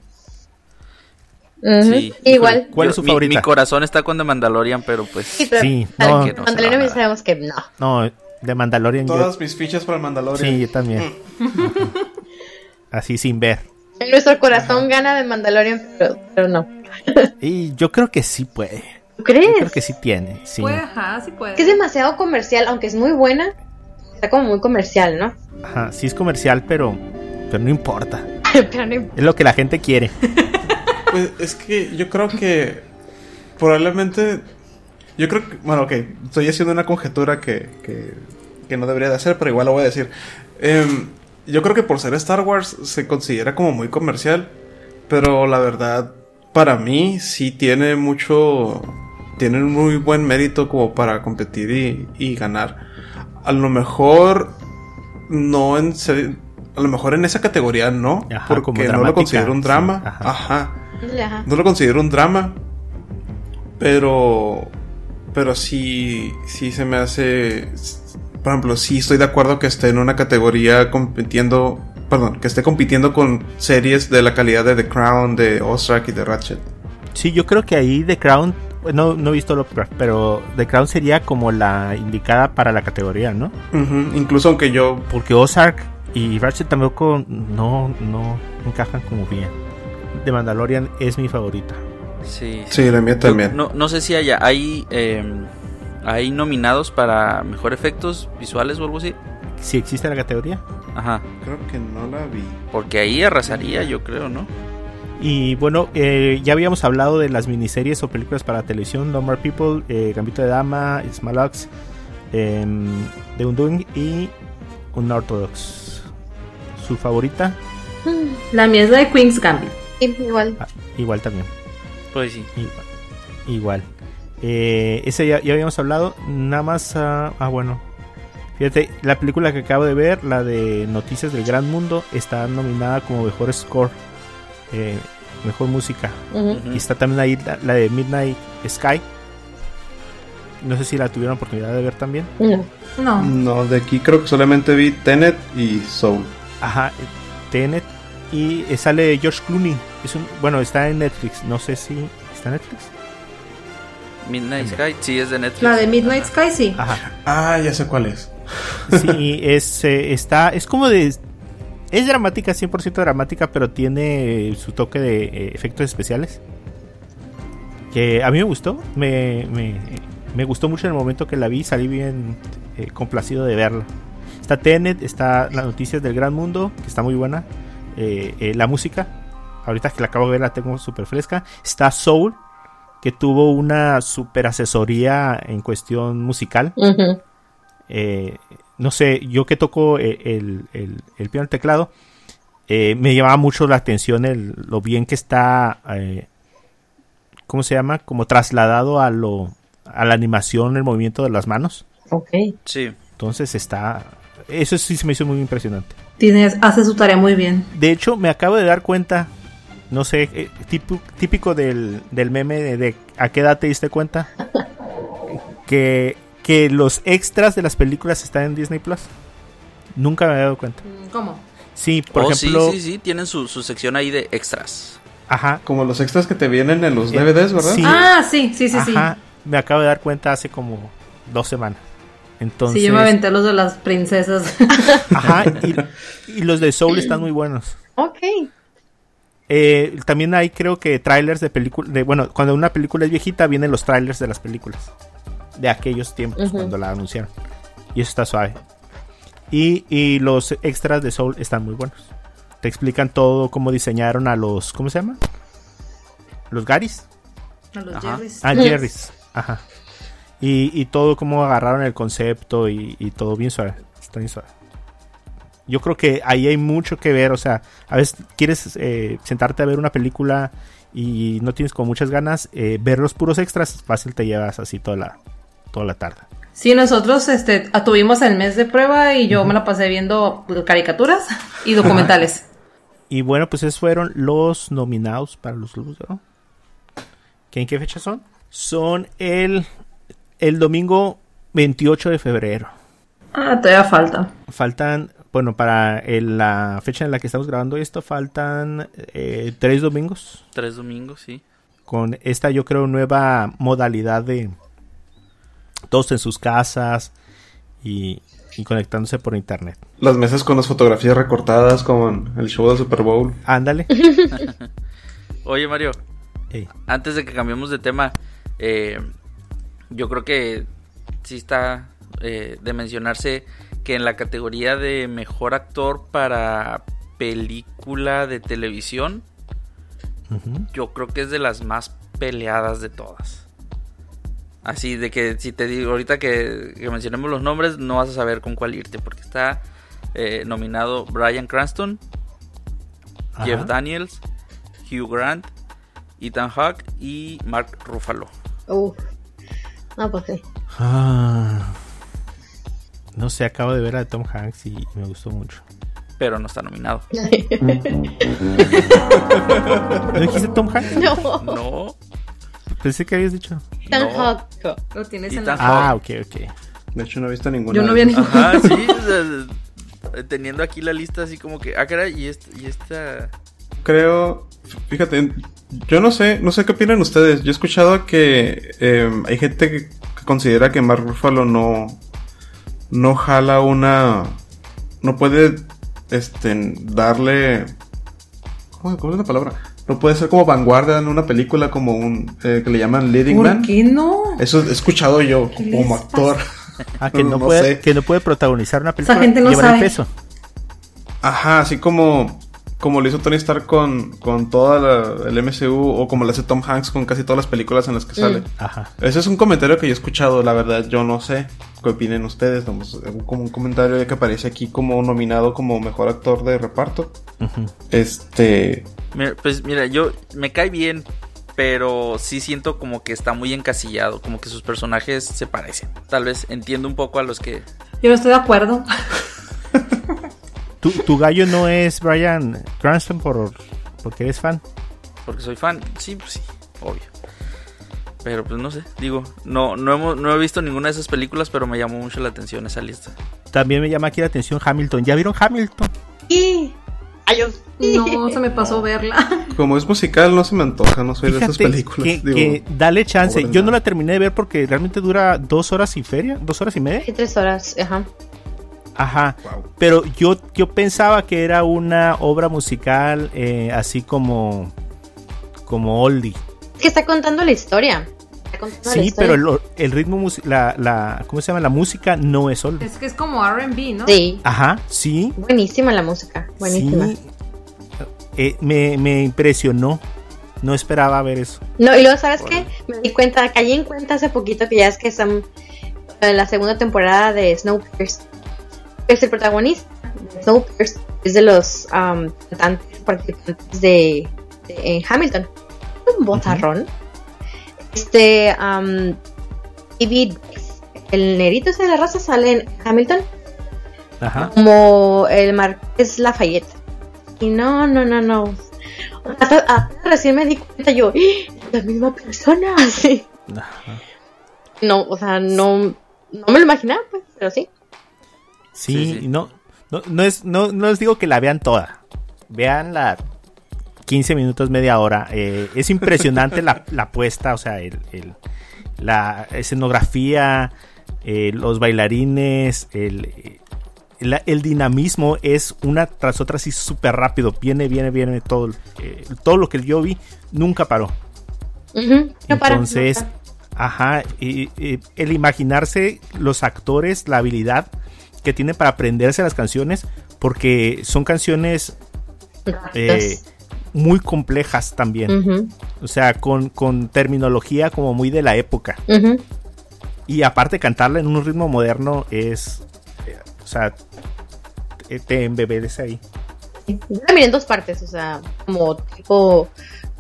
Sí. Igual. ¿Cuál Yo- es su mi- favorita? Mi, corazón está con The Mandalorian, pero pues. Sí, pero Sí, no. No Mandalorian sabemos que no. No, de Mandalorian. yo- Todas mis fichas para el Mandalorian. sí, yo también. Así sin ver. En nuestro corazón gana de Mandalorian, pero, pero no. Y yo creo que sí puede. ¿Tú Yo creo crees? que sí tiene. Sí. Puede, ajá, sí puede. Que es demasiado comercial, aunque es muy buena. Está como muy comercial, ¿no? Ajá, sí es comercial, pero, pero no importa. pero no Es lo que la gente quiere. Pues es que yo creo que probablemente. Yo creo que. Bueno, ok. Estoy haciendo una conjetura que, que, que no debería de hacer, pero igual lo voy a decir. Em, yo creo que por ser Star Wars se considera como muy comercial. Pero la verdad, para mí sí tiene mucho. Tiene un muy buen mérito como para competir y, y ganar. A lo mejor. No en serio. A lo mejor en esa categoría no. Ajá, porque no lo considero un sí, drama. ajá. ajá. Ajá. No lo considero un drama. Pero. Pero sí. Sí se me hace. Por ejemplo, sí estoy de acuerdo que esté en una categoría compitiendo. Perdón, que esté compitiendo con series de la calidad de The Crown, de Ozark y de Ratchet. Sí, yo creo que ahí The Crown. No, no he visto Lovecraft, pero The Crown sería como la indicada para la categoría, ¿no? Incluso aunque yo. Porque Ozark y Ratchet tampoco no, no encajan como bien. The Mandalorian es mi favorita. Sí. Sí, la mía también. No, no sé si haya, hay, eh, hay nominados para mejor efectos visuales o algo así. Si existe la categoría. Ajá. Creo que no la vi. Porque ahí arrasaría, yo creo, ¿no? Y bueno, eh, ya habíamos hablado de las miniseries o películas para televisión: No More People, eh, Gambito de Dama, Small Axe, em, The Undoing y Unorthodox. ¿Su favorita? La mía es la de Queen's Gambit. Igual. Ah, igual también. Pues sí. Igual. igual. Eh, ese ya, ya habíamos hablado. Nada más. ah, ah, bueno. Fíjate, la película que acabo de ver, la de Noticias del Gran Mundo, está nominada como mejor score. Eh, mejor música. Y está también ahí la, la de Midnight Sky. No sé si la tuvieron oportunidad de ver también. No. No. No, de aquí creo que solamente vi Tenet y Soul. Ajá, eh, Tenet. Y eh, sale George Clooney. Es un, bueno, está en Netflix. No sé si. ¿Está en Netflix? Midnight Sky, sí, es de Netflix. La de Midnight Sky, sí. Ajá. Ah, ya sé cuál es. Sí, es, eh, está, es como de... Es dramática, 100% dramática, pero tiene su toque de eh, efectos especiales. Que a mí me gustó, me, me, me gustó mucho en el momento que la vi, salí bien eh, complacido de verla. Está Tenet, está las noticias del gran mundo, que está muy buena. eh, eh, la música, ahorita que la acabo de ver la tengo súper fresca. Está Soul, que tuvo una super asesoría en cuestión musical. Eh, no sé, yo que toco eh, el, el- el piano y el teclado, eh, me llamaba mucho la atención el, lo bien que está, eh, ¿cómo se llama? Como trasladado a lo a la animación, el movimiento de las manos. Ok. Sí. Entonces está, eso sí se me hizo muy impresionante. Tienes, hace su tarea muy bien. De hecho, me acabo de dar cuenta, no sé, eh, tipo- típico del, del meme de, de a qué edad te diste cuenta que, que los extras de las películas están en Disney Plus. Nunca me había dado cuenta. ¿Cómo? Sí, por oh, ejemplo, sí, sí, sí, tienen su, su sección ahí de extras. ajá, Como los extras que te vienen en los Eh, DVDs, ¿verdad? sí. Ah, sí, sí, sí, sí. ajá, me acabo de dar cuenta hace como dos semanas. Entonces, Sí, yo me aventé los de las princesas. ajá, y, y los de Soul están muy buenos. Ok. Eh, también hay creo que trailers de películas, de, bueno, cuando una película es viejita vienen los trailers de las películas de aquellos tiempos cuando la anunciaron. Y eso está suave. Y, y los extras de Soul están muy buenos. Te explican todo cómo diseñaron a los, ¿cómo se llama? Los Garis. A los Ajá. Jerrys. Ah, Jerry's. Ajá. Y, y todo cómo agarraron el concepto y, y todo bien suave. Está bien suave. Yo creo que ahí hay mucho que ver, o sea, a veces quieres eh, sentarte a ver una película y no tienes con muchas ganas, eh, ver los puros extras, fácil te llevas así toda la, toda la tarde. Sí, nosotros este, tuvimos el mes de prueba y yo me la pasé viendo caricaturas y documentales. Y bueno, pues esos fueron los nominados para los Globos de Oro. ¿Qué- ¿En qué fecha son? Son el, el domingo 28 de febrero. Ah, todavía falta. Faltan, bueno, para el- la fecha en la que estamos grabando esto, faltan eh, tres domingos. Tres domingos, sí. Con esta, yo creo, nueva modalidad de todos en sus casas y, y conectándose por internet. Las mesas con las fotografías recortadas con el show del Super Bowl. Ándale. Oye, Mario, antes de que cambiemos de tema, eh, yo creo que sí está eh, de mencionarse que en la categoría de mejor actor para película de televisión, yo creo que es de las más peleadas de todas. Así de que si te digo ahorita que, que mencionemos los nombres, no vas a saber con cuál irte, porque está eh, nominado Brian Cranston, Ajá. Jeff Daniels, Hugh Grant, Ethan Hawke y Mark Ruffalo. Uf. No, pues sí. Ah. no sé, acabo de ver a Tom Hanks y me gustó mucho. Pero no está nominado. ¿No dijiste Tom Hanks? no. No. Pensé que habías dicho. Tan No. hot. Lo tienes en Ethan la... Ah, ok, ok. De hecho, no he visto ninguna. Yo no vi ningún- Ajá, sí. o sea, teniendo aquí la lista así como que, ah, caray, y esta, y esta Creo, fíjate, yo no sé, no sé qué opinan ustedes. Yo he escuchado que eh, hay gente que, que considera que Mark Ruffalo no, no jala una, no puede, este, darle, ¿cómo, cómo es la palabra? No puede ser como vanguardia en una película como un, eh, que le llaman leading ¿Por man. qué no? Eso he escuchado yo ¿Qué como actor. Ah, que no, No puede, sé. que no puede protagonizar una película. gente no llevar el peso. Ajá, así como, como lo hizo Tony Stark con, con toda la- el MCU o como lo hace Tom Hanks con casi todas las películas en las que sale. Ajá. Ese es un comentario que yo he escuchado, la verdad, yo no sé qué opinen ustedes. Vamos, como un comentario que aparece aquí como nominado como mejor actor de reparto. Este. Mira, pues mira, yo me cae bien, pero sí siento como que está muy encasillado, como que sus personajes se parecen. Tal vez entiendo un poco a los que Yo no estoy de acuerdo. ¿Tu, tu gallo no es Brian Cranston por, porque eres fan. porque soy fan. Sí, pues sí, obvio. Pero pues no sé, digo, no no hemos, no he visto ninguna de esas películas, pero me llamó mucho la atención esa lista. También me llama aquí la atención Hamilton. ¿Ya vieron Hamilton? Y. Adiós. No, se me pasó verla. Como es musical, no se me antoja, no soy de esas películas. que, digo. que dale chance. Yo no la terminé de ver porque realmente dura dos horas y feria, dos horas y media. Y tres horas. Ajá. Ajá. Wow. Pero yo, yo pensaba que era una obra musical eh, así como como oldie. Es que está contando la historia. Está contando la Sí, historia. pero el, el ritmo, la, la, ¿cómo se llama? La música no es oldie. Es que es como RB, ¿no? Sí. Ajá, sí. Buenísima la música. Buenísima. Sí. Eh, me, me impresionó. No esperaba ver eso. No, y luego, ¿sabes qué? Me di cuenta, caí en cuenta hace poquito que ya es que están en la segunda temporada de Snowpiercer. Es el protagonista de Snowpiercer, es de los am, cantantes participantes de, de- en Hamilton. Un bozarrón. Este, am, David, el nerito ese de la raza sale en Hamilton Ajá. como el Marqués Lafayette. Y no, no, no, no. Hasta, hasta recién me di cuenta yo, ¡Ah! la misma persona. Sí. Ajá. No, o sea, no, no me lo imaginaba, pues, pero sí. Sí, Sí, sí. No, no, no, es, no, no les digo que la vean toda. Vean la 15 minutos, media hora. Eh, es impresionante la, la puesta, o sea, el, el- la escenografía, eh, los bailarines, el, el dinamismo es una tras otra así súper rápido. Viene, viene, viene todo. eh, todo lo que yo vi nunca paró. Ujú, no para, Entonces, no ajá, y- y el imaginarse los actores, la habilidad que tienen para aprenderse las canciones, porque son canciones eh, muy complejas también, o sea, con, con terminología como muy de la época. Y aparte cantarla en un ritmo moderno es, eh, o sea, eh, te embebedes ahí. Miré en dos partes, o sea, como tipo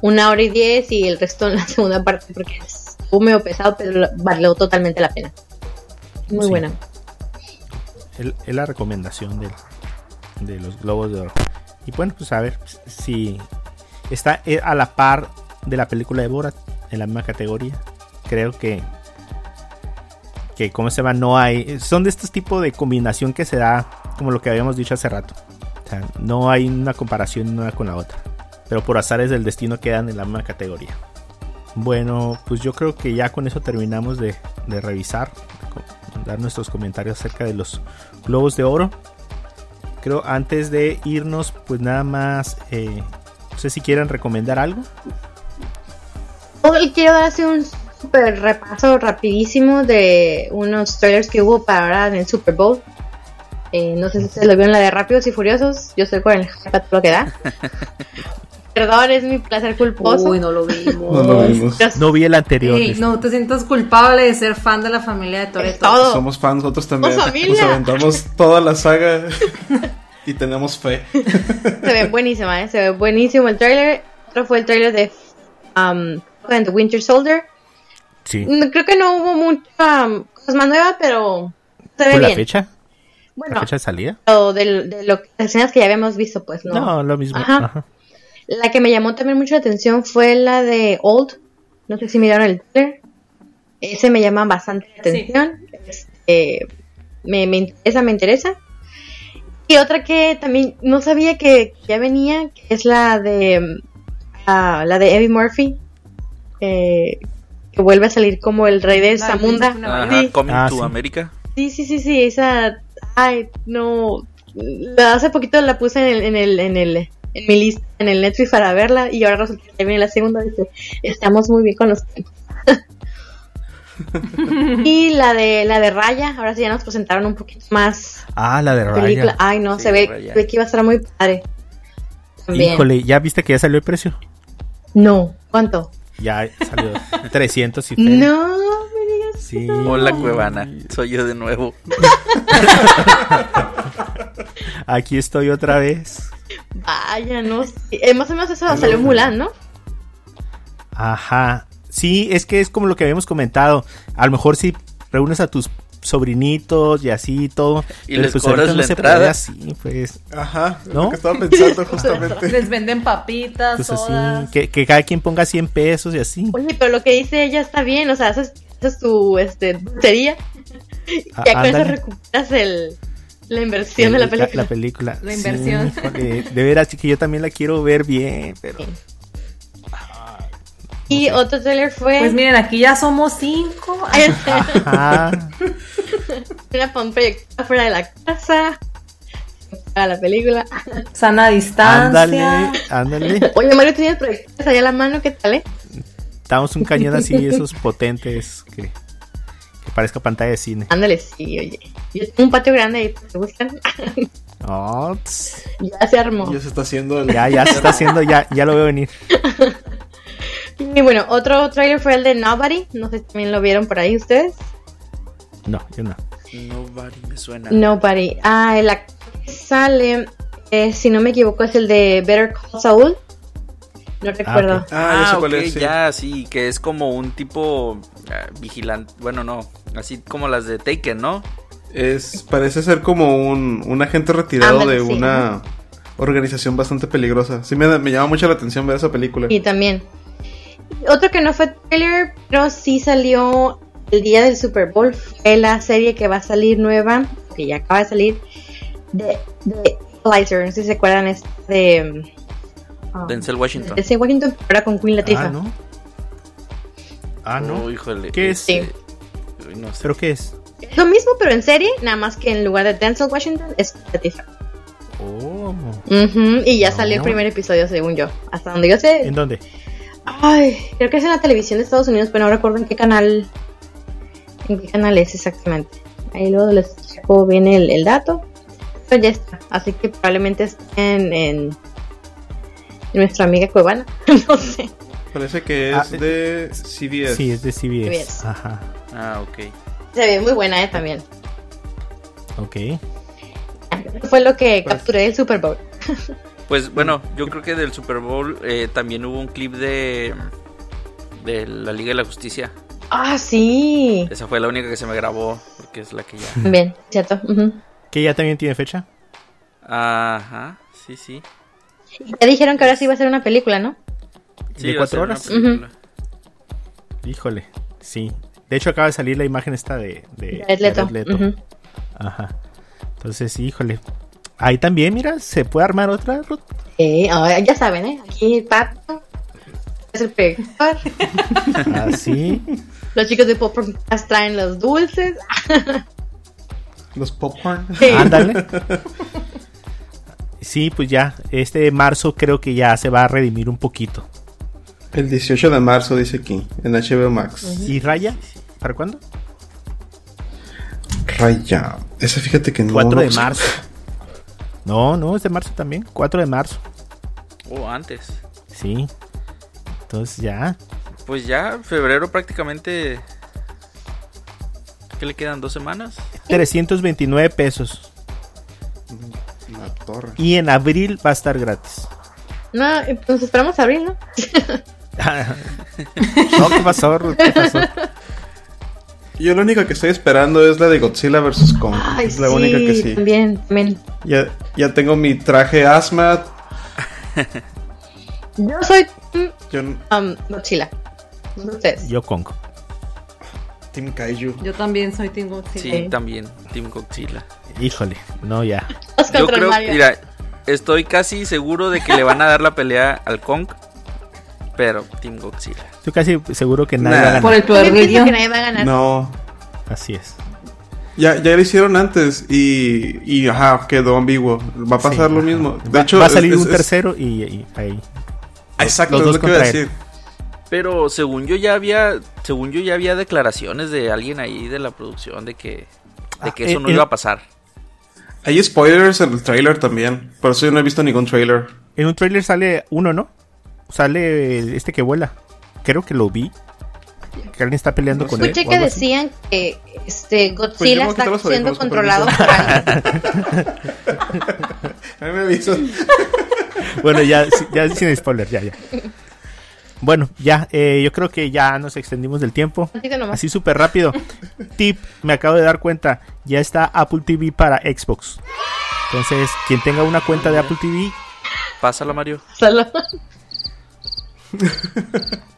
una hora y diez y el resto en la segunda parte porque estuvo medio pesado, pero valió totalmente la pena. Muy Sí. buena. Es la recomendación de los globos de oro. Y bueno, pues a ver si está eh, a la par de la película de Borat en la misma categoría. Creo que que como se va no hay son de estos tipos de combinación que se da como lo que habíamos dicho hace rato. O sea, no hay una comparación una con la otra. Pero por azares del destino quedan en la misma categoría. Bueno, pues yo creo que ya con eso terminamos de, de revisar, dar nuestros comentarios acerca de los globos de oro. Creo antes de irnos, pues nada más, eh, no sé si quieren recomendar algo. Hoy quiero dar así un super repaso rapidísimo de unos trailers que hubo para ahora en el Super Bowl. Eh, no sé si ustedes lo vieron la de Rápidos y Furiosos. Yo estoy con el hype a todo lo que da. Perdón, es mi placer culposo. Uy, no lo vimos. No lo vimos. No vi el anterior. Ey, no te sientas culpable de ser fan de la familia de Toreto. todo. Somos fans nosotros también. ¡Somos familia! Nos aventamos toda la saga y tenemos fe. Se ve buenísima, ¿eh? Se ve buenísimo el trailer. Otro fue el trailer de um, and the Winter Soldier. Sí. Creo que no hubo mucha um, cosa más nueva, pero se ve ¿Fue la fecha? ¿La fecha de salida? o de, de lo, las escenas que ya habíamos visto, pues no. No, lo mismo. Ajá. Ajá. La que me llamó también mucho la atención fue la de Old. No sé si miraron el trailer. Ese me llama bastante la atención. Este, me, me interesa, me interesa. Y otra que también no sabía que ya venía, que es la de ah, la de Eddie Murphy. eh, que vuelve a salir como el rey de La Zamunda. Ajá, Sí. Coming Ah, to sí. America. Sí, sí, sí, sí, esa, ay, no, la- hace poquito la puse en el, en el, en el, en mi lista, en el Netflix para verla y ahora resulta que viene la segunda, dice, estamos muy bien con los tiempos. y la de, la de Raya, ahora sí ya nos presentaron un poquito más Ah, la de película, Raya. ay no, Sí, se ve, Raya. ve que iba a estar muy padre. También. Híjole, ¿ya viste que ya salió el precio? No, ¿cuánto? Ya salió 300 y. No, me digas. Sí. Hola, Cuevana. Soy yo de nuevo. Aquí estoy otra vez. Vaya, no sé. Eh, más o menos eso salió Mulan, ¿no? Ajá. Sí, es que es como lo que habíamos comentado. A lo mejor si reúnes a tus sobrinitos y así y todo. Y pero les pues cobras ahorita la se entrada. puede así, pues. Ajá, ¿No? lo que estaba pensando justamente. Les venden papitas, Pues así. Que, que cada quien ponga 100 pesos y así. Oye, pero lo que dice ella está bien, o sea, esa es, esa es tu este, dulcería. Ah, Ya con eso recuperas el, la inversión de la El- película. La, película. La Sí, inversión. híjole, de veras, que yo también la quiero ver bien, pero. y otro trailer fue Pues miren, aquí ya somos cinco. Ajá. una para un proyecto fuera de la casa. Para la película. Sana distancia. Ándale, ándale. Oye, Mario, ¿tienes proyectos allá a la mano? ¿Qué tal, eh? Damos un cañón así, esos potentes que parezca pantalla de cine. Ándale, sí, oye. Yo tengo un patio grande ahí, ¿te gustan? Oh, ya se armó. Ya se está haciendo el... ya, ya se está haciendo, ya, ya lo veo venir. Y bueno, otro trailer fue el de Nobody. No sé si también lo vieron por ahí ustedes. No, yo no. Nobody me suena. Nobody. Ah, el actor que sale, eh, si no me equivoco, es el de Better Call Saul. No recuerdo. ok. Ah, ya sé cuál ok, es, sí. ya, sí, que es como un tipo ah, vigilante. Bueno, no, así como las de Taken, ¿no? Es, parece ser como un, un agente retirado Ándale, de sí. una organización bastante peligrosa. Sí, me, da- me llama mucho la atención ver esa película. Y también. Otro que no fue trailer, pero sí salió el día del Super Bowl. Fue la serie que va a salir nueva, que ya acaba de salir, de, de Equalizer. No sé si se acuerdan, es de. Um, Denzel Washington. de Denzel Washington, pero ahora con Queen Latifah. Ah, no. Ah, no. Oh, híjole. ¿Qué es? este, uy, no sé. ¿Pero qué es? Es lo mismo, pero en serie, nada más que en lugar de Denzel Washington es Queen Latifah. Oh. Y ya No. salió el primer episodio, según yo. Hasta donde yo sé. ¿En dónde? Ay, creo que es en la televisión de Estados Unidos, pero no recuerdo en qué canal. En qué canal es exactamente. Ahí luego les checo bien el, el dato. Pero ya está. Así que probablemente esté en, en, en nuestra amiga Cuevana. no sé. Parece que Ah, es de CBS. Sí, es de CBS. CBS. Ajá. Ah, ok. Se ve muy buena, eh, también. Ok. Fue lo que capturé del Super Bowl. Pues bueno, yo creo que del Super Bowl eh, también hubo un clip de, de la Liga de la Justicia. Ah, sí. Esa fue la única que se me grabó, porque es la que ya... También, cierto. ujú. Que ya también tiene fecha. Ajá, sí, sí. Y Ya dijeron que ahora sí va a ser una película, ¿no? Sí, ¿De cuatro horas? Híjole, sí. De hecho, acaba de salir la imagen esta de, de, Leto. Leto. Ajá. Entonces, híjole. Ahí también, mira, se puede armar otra. Ruth? Eh, ahora ya saben, ¿eh? Aquí Pato es el productor. Así. Los chicos de Pop Podcast traen los dulces. Los popcorn. Sí. Ándale. Sí, pues ya. Este marzo creo que ya se va a redimir un poquito. El 18 de marzo dice aquí, en HBO Max. ¿Y Raya? ¿Para cuándo? Raya. Ese fíjate que no. 4 no de marzo. No, no, es de marzo también. 4 de marzo. Oh, antes. Sí. Entonces ya. Pues ya, febrero prácticamente... ¿Qué le quedan? ¿Dos semanas? 329 pesos. Torre. Y en abril va a estar gratis. No, pues esperamos a abrir, ¿no? no, ¿qué pasó, Ruth? ¿Qué pasó? Yo la única que estoy esperando es la de Godzilla vs. Kong. Ay, es la sí, única que sí. También, también. Ya, ya tengo mi traje asmat. Yo soy Yo, um, Godzilla. Yo Kong. Team Kaiju. Yo también soy Team Godzilla. Sí, también. Team Godzilla. Híjole, no, ya. Yo creo, Mario. mira, estoy casi seguro de que le van a dar la pelea al Kong. Pero Team Godzilla. Estoy casi seguro que nadie Nah. va a ganar. Por el peor que nadie va a ganar. No. Así es. Ya, ya lo hicieron antes y, y ajá, quedó ambiguo. Va a pasar Sí, lo ajá. mismo. De Va, hecho, va a es- salir es- un es- tercero y, y ahí. Exacto, los es dos lo que iba a contra él. Pero según yo ya había, según yo ya había declaraciones de alguien ahí de la producción de que, de Ah, que eso eh, no eh. iba a pasar. Hay spoilers en el trailer también. Por eso yo no he visto ningún trailer. En un trailer sale uno, ¿no? Sale este que vuela. Creo que lo vi. Que alguien está peleando No con él. Escuché que decían que este Pues Godzilla a está siendo controlado por alguien. A mí me avisan. Bueno, ya, ya sin spoiler, ya, ya. Bueno, ya, eh, yo creo que ya nos extendimos del tiempo. Así súper rápido. Tip, me acabo de dar cuenta, ya está Apple TV para Xbox. Entonces, quien tenga una cuenta de Apple TV, Pásala, Mario. Solo-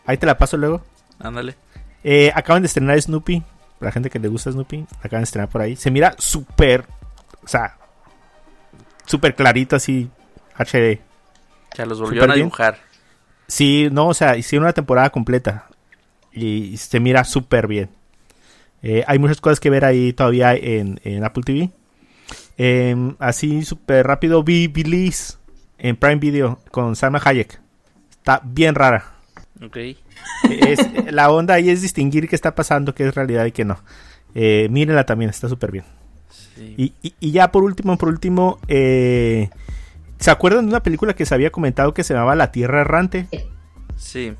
ahí te la paso luego. Ándale. Eh, acaban de estrenar Snoopy. Para la gente que le gusta Snoopy, acaban de estrenar por ahí. Se mira súper, o sea, súper clarito así, HD. Sea, los volvieron a bien. dibujar. Sí, no, o sea, hicieron una temporada completa y se mira súper bien. Eh, hay muchas cosas que ver ahí todavía en, en Apple TV. Em, así súper rápido vi Belize en Prime Video con Salma Hayek. Está bien rara. Ok. Es- la onda ahí es distinguir qué está pasando, qué es realidad y qué no. Eh, mírenla también, está súper bien. Sí. Y, y- y ya por último, por último, eh, ¿se acuerdan de una película que se había comentado que se llamaba La Tierra Errante? Sí.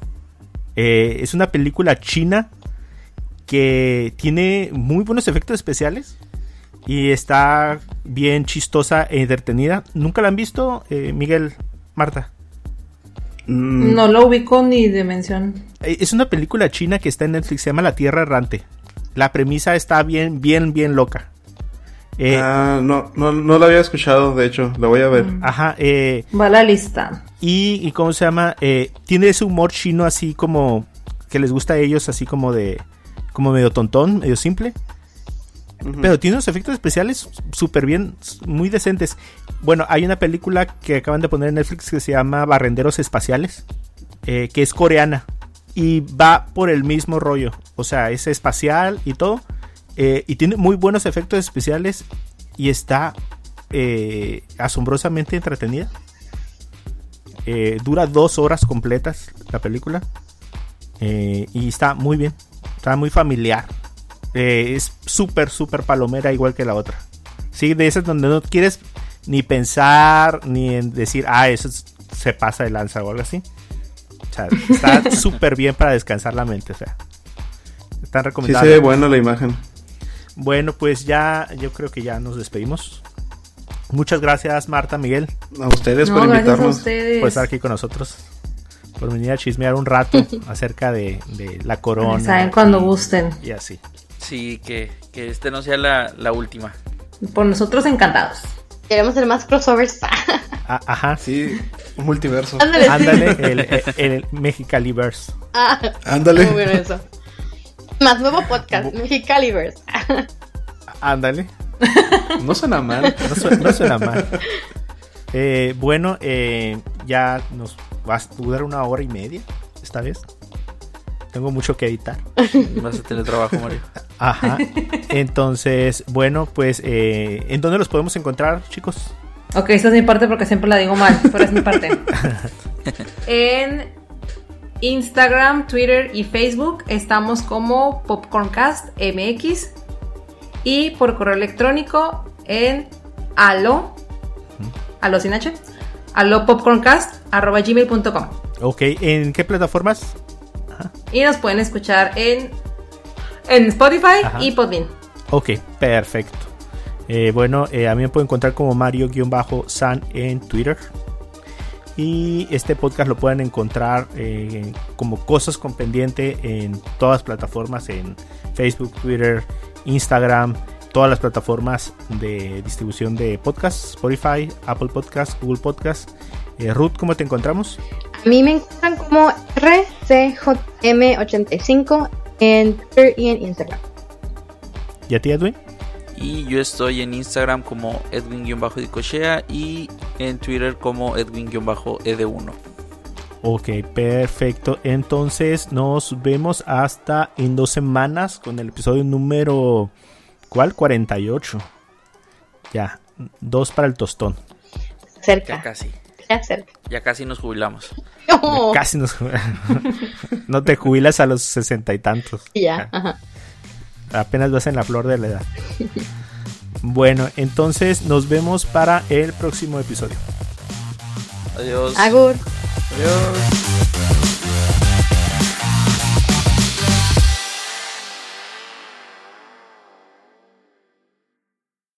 Eh, es una película china que tiene muy buenos efectos especiales y está bien chistosa e entretenida. ¿Nunca la han visto, eh, Miguel, Marta? Mm, No lo ubico ni de mención. Eh, Es una película china que está en Netflix, se llama La Tierra Errante. La premisa está bien, bien, bien loca. Eh, ah, no, no, no la había escuchado, de hecho. La voy a ver. Ajá, eh, Va a la lista. y, y ¿cómo se llama? Eh, tiene ese humor chino así como que les gusta a ellos, así como de, como medio tontón, medio simple. Pero tiene unos efectos especiales súper bien, muy decentes. Bueno, hay una película que acaban de poner en Netflix que se llama Barrenderos Espaciales, eh, que es coreana y va por el mismo rollo. O sea, es espacial y todo. Eh, y tiene muy buenos efectos especiales y está eh, asombrosamente entretenida. Eh, dura dos horas completas la película. eh, y está muy bien. Está muy familiar. Eh, es súper, súper palomera igual que la otra. Sí, de esas donde no quieres ni pensar ni en decir, ah, eso es- se pasa de lanza o algo así. O sea, está súper bien para descansar la mente. O sea, están Sí recomendables. se ve buena la imagen. Bueno, pues ya, yo creo que ya nos despedimos. Muchas gracias, Marta, Miguel, A ustedes No, por gracias a invitarnos. ustedes. por estar aquí con nosotros. Por venir a chismear un rato acerca de, de la corona. Saben cuando gusten. Y así. Sí, que, que este no sea la, la última. Por nosotros encantados. Queremos hacer más crossovers. Ah, ajá. Sí, un multiverso. Ándale, el, el, el Mexicaliverse. Ah, Ándale. muy bueno eso. Más nuevo podcast, Mexicaliverse. Ándale. No suena mal. No suena, no suena mal. Eh, bueno, eh, ya nos va a durar una hora y media esta vez. Tengo mucho que editar. Vas a tener trabajo, Mario. Ajá. Entonces, bueno, pues, eh, ¿en dónde los podemos encontrar, chicos? Ok, esta es mi parte porque siempre la digo mal, pero es mi parte. en Instagram, Twitter y Facebook estamos como Popcorncast MX y por correo electrónico en alo, alo sin h, alo popcorncast arroba gmail.com Ok, ¿en qué plataformas? y nos pueden escuchar en, en Spotify Ajá. y Podbean. Ok, perfecto. Eh, bueno, eh, a mí me pueden encontrar como Mario-San en Twitter. Y este podcast lo pueden encontrar eh, como Cosas con Pendiente en todas las plataformas, en Facebook, Twitter, Instagram, todas las plataformas de distribución de podcasts, Spotify, Apple Podcasts, Google Podcasts. Eh, Ruth, ¿cómo te encontramos? A mí me encuentran como RCJM85 en Twitter y en Instagram. ¿Y a ti, Edwin? Y yo estoy en Instagram como Edwin-Dicochea y en Twitter como Edwin-Ed1. Ok, perfecto. Entonces nos vemos hasta en dos semanas con el episodio número... ¿Cuál? 48. Ya, dos para el tostón. Ya Cerca, casi. ya cerca. Ya casi nos jubilamos. No, Casi nos... no te jubilas a los sesenta y tantos. ya, ajá. Apenas vas en la flor de la edad. Bueno, entonces nos vemos para el próximo episodio. Adiós. Agur. Adiós.